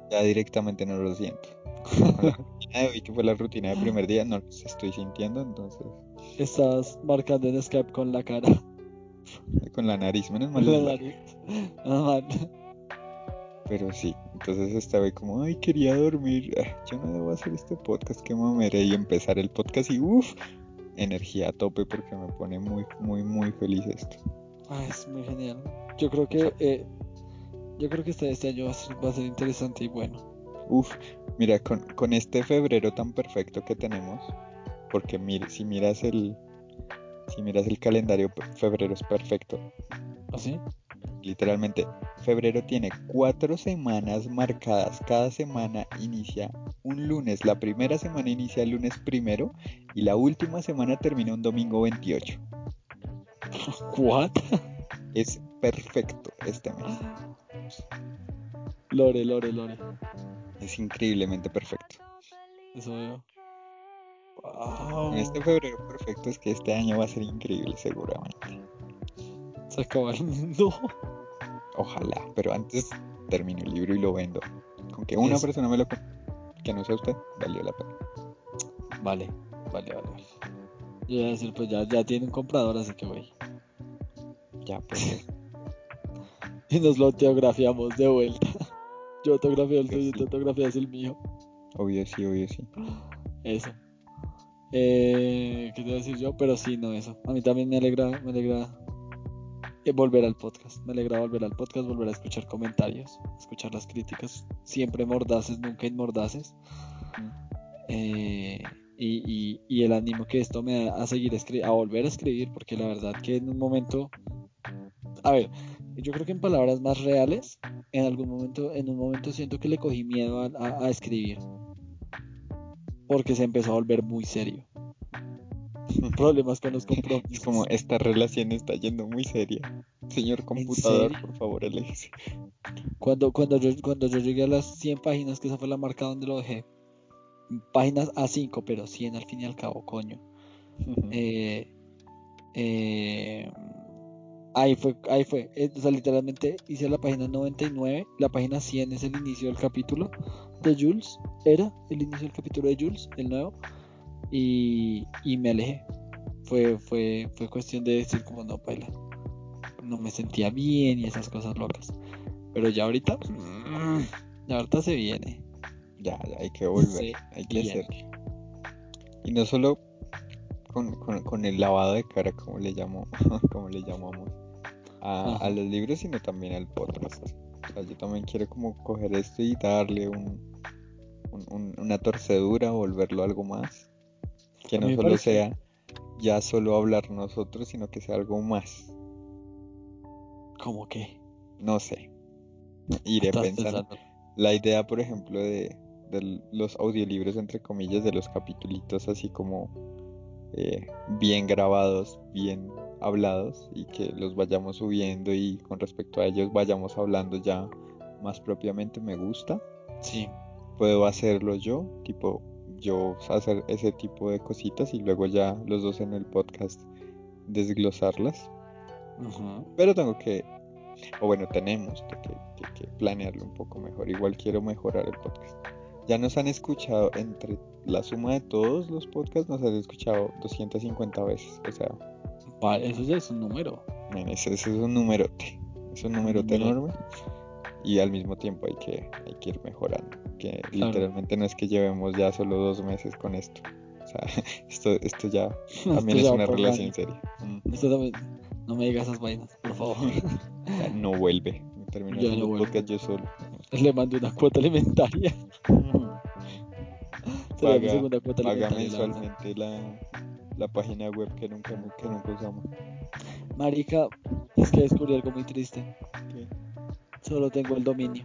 Ya directamente no lo siento. *laughs* Con la rutina de hoy, que fue la rutina del primer día, no los estoy sintiendo, entonces. Estás marcando en Skype con la cara. Con la nariz, menos mal. Con la nariz. Nada mal. Pero sí, entonces estaba ahí como, ay, quería dormir. ah, Yo no debo hacer este podcast, que mameré. Y empezar el podcast y uff, energía a tope porque me pone muy, muy, muy feliz esto. Ay, es muy genial. Yo creo que eh, yo creo que este, este año va a, ser, va a ser interesante y bueno. Uf, mira, con, con este febrero tan perfecto que tenemos, porque mira, si miras el, si miras el calendario, febrero es perfecto. ¿Así? Literalmente, febrero tiene cuatro semanas marcadas. Cada semana inicia un lunes. La primera semana inicia el lunes primero y la última semana termina un domingo 28. *laughs* ¿What? Es perfecto este mes. Lore, lore, lore. Es increíblemente perfecto. Eso veo. Wow. Con este febrero perfecto es que este año va a ser increíble seguramente. Se acaba el mundo. Ojalá, pero antes termino el libro y lo vendo. Con que una persona me lo que no sea usted, valió la pena. Vale, vale, vale. vale. Yo iba a decir, pues ya, ya tiene un comprador, así que voy. Ya, pues. *laughs* Y nos lo autografiamos de vuelta. *laughs* Yo autografío el tuyo sí. tú autografías el mío. obvio sí, obvio sí. Eso. Eh, ¿Qué te iba a decir yo? Pero sí, no, eso. A mí también me alegra, me alegra volver al podcast. Me alegra volver al podcast, volver a escuchar comentarios, escuchar las críticas. Siempre mordaces, nunca inmordaces. Eh, y, y, y el ánimo que esto me da a seguir a volver a escribir, porque la verdad que en un momento, a ver, yo creo que en palabras más reales, en algún momento, en un momento siento que le cogí miedo a, a- a escribir, porque se empezó a volver muy serio. *laughs* Problemas con los compromisos. Es como esta relación está yendo muy seria. Señor computador, por favor, aléjese. Cuando, cuando, yo, cuando yo llegué a las 100 páginas, que esa fue la marca donde lo dejé, páginas A5, pero 100 al fin y al cabo, coño. Eh, eh, ahí fue, ahí fue. Eh, o sea, literalmente hice la página 99, la página 100 es el inicio del capítulo de Jules, era el inicio del capítulo de Jules, el nuevo, y, y me alejé. Fue, fue, fue cuestión de decir como no, paila. No me sentía bien y esas cosas locas. Pero ya ahorita, mm, ya ahorita se viene. Ya, ya, hay que volver, hay que bien. hacerlo. Y no solo con, con- con el lavado de cara, como le llamo, *laughs* como le llamamos, a, a los libros, sino también al podcast. O sea, yo también quiero como coger esto y darle un, un- un- una torcedura, volverlo algo más. Que no solo parece- sea ya solo hablar nosotros, sino que sea algo más. ¿Cómo que? No sé. Iré pensando. La idea, por ejemplo, de, de los audiolibros, entre comillas, de los capitulitos así como eh, bien grabados, bien hablados y que los vayamos subiendo y con respecto a ellos vayamos hablando ya más propiamente, me gusta. Sí. Puedo hacerlo yo, tipo yo hacer ese tipo de cositas y luego ya los dos en el podcast desglosarlas. Ujú. Pero tengo que, o bueno, tenemos que, que- que planearlo un poco mejor. Igual quiero mejorar el podcast. Ya nos han escuchado entre la suma de todos los podcasts, nos han escuchado 250 veces. O sea, Vale, eso ya es un número. men, ese, ese es un numerote. Es un numerote Número. enorme. Y al mismo tiempo hay que, hay que ir mejorando. Que Claro. literalmente no es que llevemos ya solo dos meses con esto. O sea, *laughs* esto, esto ya *laughs* también Esto es ya una relación año. seria. Esto también- No me digas esas vainas, por favor. *laughs* O sea, no vuelve. Termino haciendo no vuelve. podcast yo solo. Le mando una cuota alimentaria. Mi Paga- segunda cuota Paga alimentaria. mensualmente la, la página web que nunca, que nunca usamos. Marica, es que descubrí algo muy triste. Solo tengo el dominio.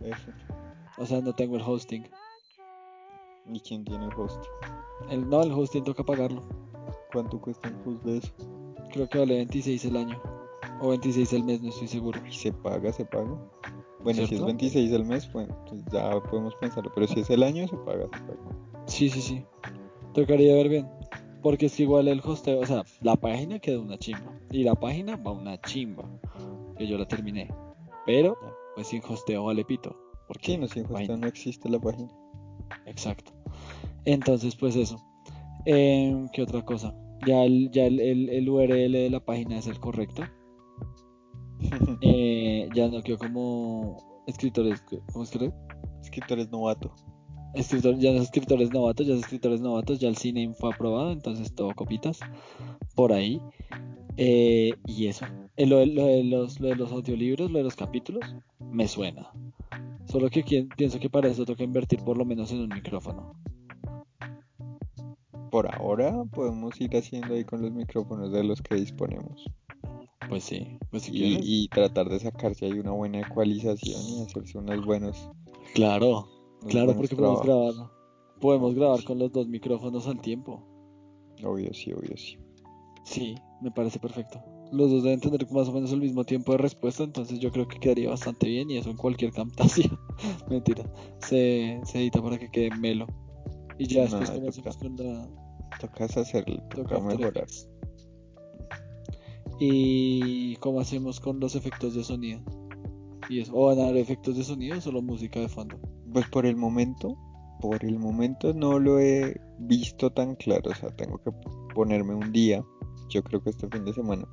Eso. O sea, no tengo el hosting. ¿Y quién tiene el host? El, no, el hosting toca pagarlo. ¿Cuánto cuesta un host de eso? Creo que vale 26 el año. O 26 el mes, no estoy seguro. ¿Y se paga? ¿Se paga? Bueno, si es ¿Cierto? 26 al mes, pues, pues ya podemos pensarlo. Pero si es el año, se paga, se paga. Sí, sí, sí. Tocaría ver bien. Porque es que igual el hosteo, o sea, la página quedó una chimba. Y la página va una chimba. Que yo la terminé. Pero, pues sin hosteo vale pito. Porque sí, no, si no existe la página. Exacto. Entonces, pues eso. Em, ¿Qué otra cosa? Ya, el, ya el, el, URL de la página es el correcto. *laughs* Eh, ya no quedó como escritores. ¿Cómo escribe? Escritores novato. Escritor, ya no es escritores novatos, ya es escritores novatos, ya el cine fue aprobado, entonces todo copitas por ahí. Eh, y eso. Eh, lo, de los, lo de los audiolibros, lo de los capítulos, me suena. Solo que pienso que para eso toca invertir por lo menos en un micrófono. Por ahora podemos ir haciendo ahí con los micrófonos de los que disponemos. Pues sí, pues y, y, tratar de sacarse ahí una buena ecualización y hacerse unos buenos. Claro, claro, porque podemos grabar. Podemos grabar con los dos micrófonos al tiempo. Obvio, sí, obvio, sí. Sí, me parece perfecto. Los dos deben tener más o menos el mismo tiempo de respuesta, entonces yo creo que quedaría bastante bien y eso en cualquier Camtasia. *laughs* Mentira. Se, se, edita para que quede melo. Y ya después comenzamos con la... Tocas hacerlo, toca, mejorar. ¿Y cómo hacemos con los efectos de sonido? ¿Y eso? ¿O van a dar efectos de sonido o solo música de fondo? Pues por el momento, por el momento no lo he visto tan claro. O sea, tengo que ponerme un día yo creo que este fin de semana,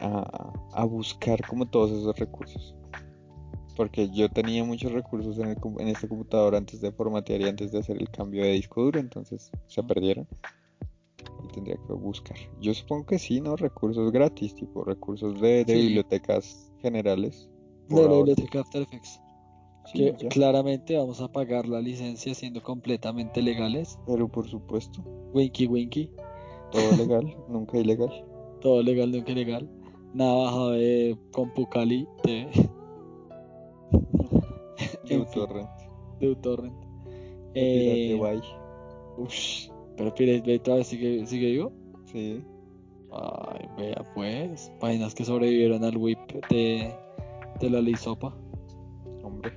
a, buscar como todos esos recursos. Porque yo tenía muchos recursos en, el, en este computador antes de formatear y antes de hacer el cambio de disco duro, entonces se perdieron. Y tendría que buscar. Yo supongo que sí, ¿no? Recursos gratis, tipo recursos de, bibliotecas generales. De la biblioteca After Effects. que claramente vamos a pagar la licencia siendo completamente legales. Pero por supuesto. Winky Winky. Todo legal, nunca ilegal. Todo legal, nunca ilegal. Nada bajo de CompuCali TV. *laughs* de UTorrent. De UTorrent. Eh, Uff, pero Pirate Bay sigue, sigue vivo. Sí. Ay, vea pues. Páginas que sobrevivieron al whip de, de la ley sopa. Hombre,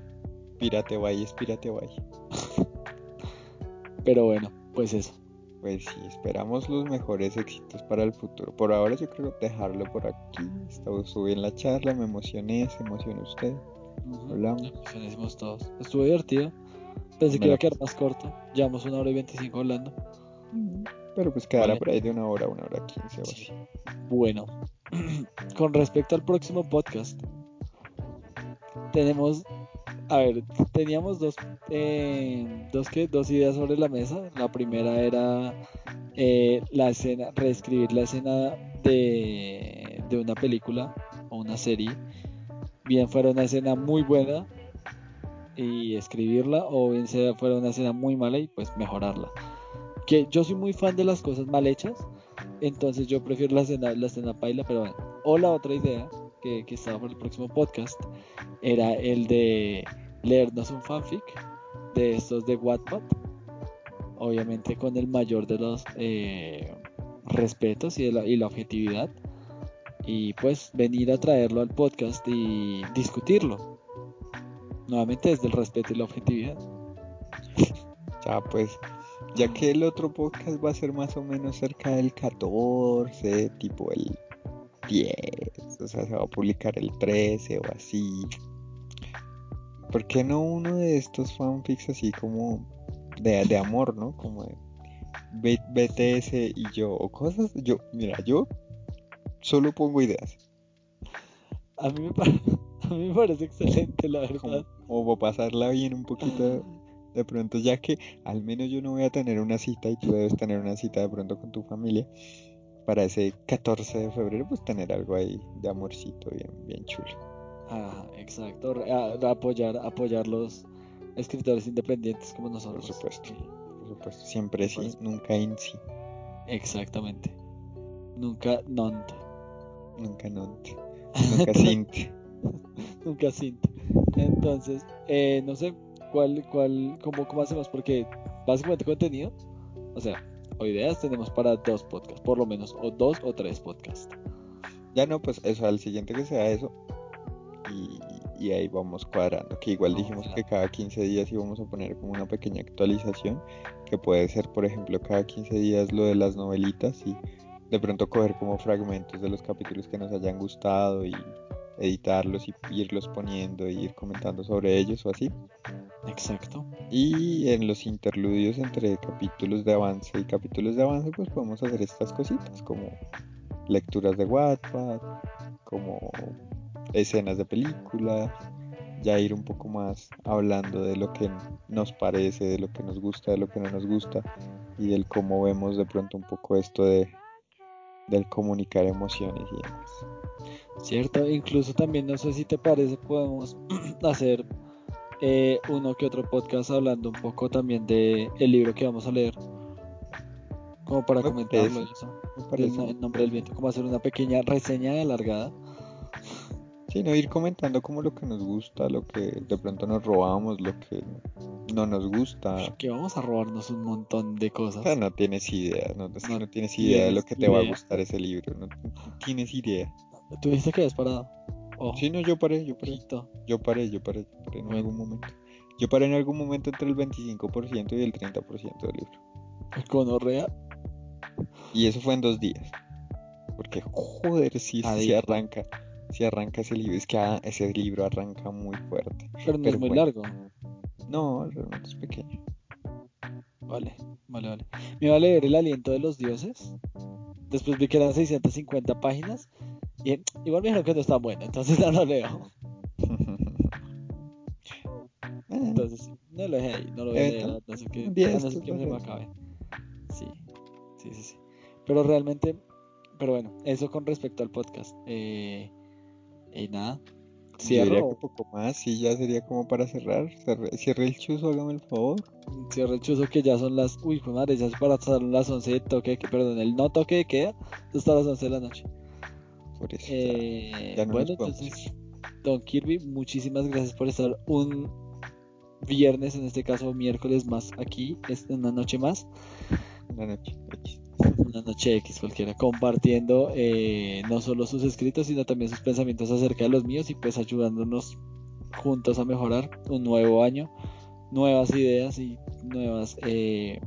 Pirate Bay es Pirate Bay. *laughs* pero bueno, pues eso pues sí, esperamos los mejores éxitos para el futuro. Por ahora yo creo dejarlo por aquí. Estamos bien la charla, me emocioné, se emocionó usted. Hablamos. Emocionésimos todos. Estuvo divertido. Pensé que iba a quedar más corto. Llevamos una hora y veinticinco hablando. Pero pues quedará por ahí de una hora, una hora quince o así. Bueno, *clears throat* con respecto al próximo podcast, tenemos a ver, teníamos dos, eh, dos, dos ideas sobre la mesa. La primera era eh, la escena, reescribir la escena de, de una película o una serie. Bien fuera una escena muy buena y escribirla, o bien sea fuera una escena muy mala y pues mejorarla. Que yo soy muy fan de las cosas mal hechas, entonces yo prefiero la escena, la escena paila, pero bueno. O la otra idea que, que estaba por el próximo podcast era el de leernos un fanfic de estos de Wattpad, obviamente con el mayor de los eh, respetos y, la, y la objetividad, y pues venir a traerlo al podcast y discutirlo, nuevamente desde el respeto y la objetividad. Ya *laughs* pues, ya que el otro podcast va a ser más o menos cerca del 14, tipo el 10, o sea, se va a publicar el 13 o así. ¿Por qué no uno de estos fanfics así como de, de amor, ¿no? Como de BTS y yo, o cosas. Yo, mira, yo solo pongo ideas. A mí me, parece, *laughs* a mí me parece excelente, la verdad. O, o pasarla bien un poquito de pronto, ya que al menos yo no voy a tener una cita y tú debes tener una cita de pronto con tu familia. Para ese 14 de febrero, pues tener algo ahí de amorcito bien, bien chulo. Ah, exacto. apoyar, apoyar los escritores independientes como nosotros. Por supuesto. Por supuesto. Siempre sí, nunca in sí. Exactamente. Nunca nont. Nunca nont. *laughs* Nunca sint. *laughs* nunca sint. Entonces, eh, no sé cuál, cuál, cómo, cómo hacemos, porque básicamente contenido, o sea, o ideas tenemos para dos podcasts, por lo menos, o dos o tres podcasts. Ya no, pues eso, al siguiente que sea eso, y, ahí vamos cuadrando. Que igual dijimos que cada 15 días íbamos a poner como una pequeña actualización, que puede ser, por ejemplo, cada 15 días lo de las novelitas y de pronto coger como fragmentos de los capítulos que nos hayan gustado y, editarlos y irlos poniendo e ir comentando sobre ellos o así. Exacto. Y en los interludios entre capítulos de avance y capítulos de avance, pues podemos hacer estas cositas como lecturas de Wattpad, como escenas de películas, ya ir un poco más hablando de lo que nos parece, de lo que nos gusta, de lo que no nos gusta y del cómo vemos de pronto un poco esto de del comunicar emociones y demás. Cierto, incluso también no sé si te parece podemos *clears throat* hacer eh, uno que otro podcast hablando un poco también de el libro que vamos a leer. Como para comentarlo en nombre del viento como hacer una pequeña reseña alargada *laughs* Sí, no ir comentando como lo que nos gusta, lo que de pronto nos robamos, lo que no nos gusta. Que vamos a robarnos un montón de cosas. no tienes idea, no, no, tienes idea de lo que te va a gustar ese libro, no, tienes idea. ¿Tú dijiste que habías parado? Sí, no, yo paré, yo paré. Yo paré, yo paré, en algún momento. Yo paré en algún momento entre el 25% y el 30% del libro. Conorrea. Y eso fue en dos días. Porque joder, si sí arranca si arranca ese libro, es que ah, ese libro arranca muy fuerte. Pero no es muy largo. No, realmente es pequeño. Vale, vale, vale. Me iba a leer El aliento de los dioses. Después vi que eran 650 páginas. Y igual me dijeron que no está bueno, entonces *laughs* no lo leo. entonces, no lo dejé ahí, no lo voy a leer. No sé qué, no sé qué me acabe. Sí, sí, sí, sí. Pero realmente, pero bueno, eso con respecto al podcast. Eh, y nada. Cierro. un poco más, sí, ya sería como para cerrar. Cierre, el chuzo, hágame el favor. Cierre el chuzo que ya son las. Uy, madre, ya es para las 11 de toque. Que, perdón, el no toque de queda hasta las 11 de la noche. Eh, bueno, entonces, Don Kirby, muchísimas gracias por estar un viernes, en este caso miércoles más aquí, es una noche más. Una noche una noche X cualquiera, compartiendo eh, no solo sus escritos, sino también sus pensamientos acerca de los míos y pues ayudándonos juntos a mejorar un nuevo año, nuevas ideas y nuevas eh,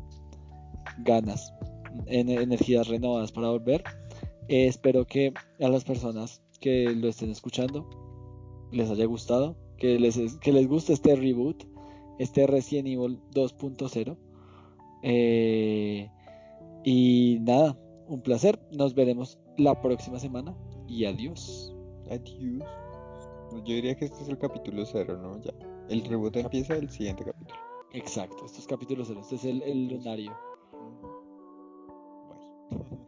ganas, energías renovadas para volver. Eh, espero que a las personas que lo estén escuchando les haya gustado, que les, que les guste este reboot, este Resident Evil 2.0. Eh, y nada, un placer. Nos veremos la próxima semana y adiós. Adiós. Yo diría que este es el capítulo cero, ¿no? Ya. El reboot empieza el siguiente capítulo. Exacto, este es capítulo cero. Este es el, el lunario. *laughs*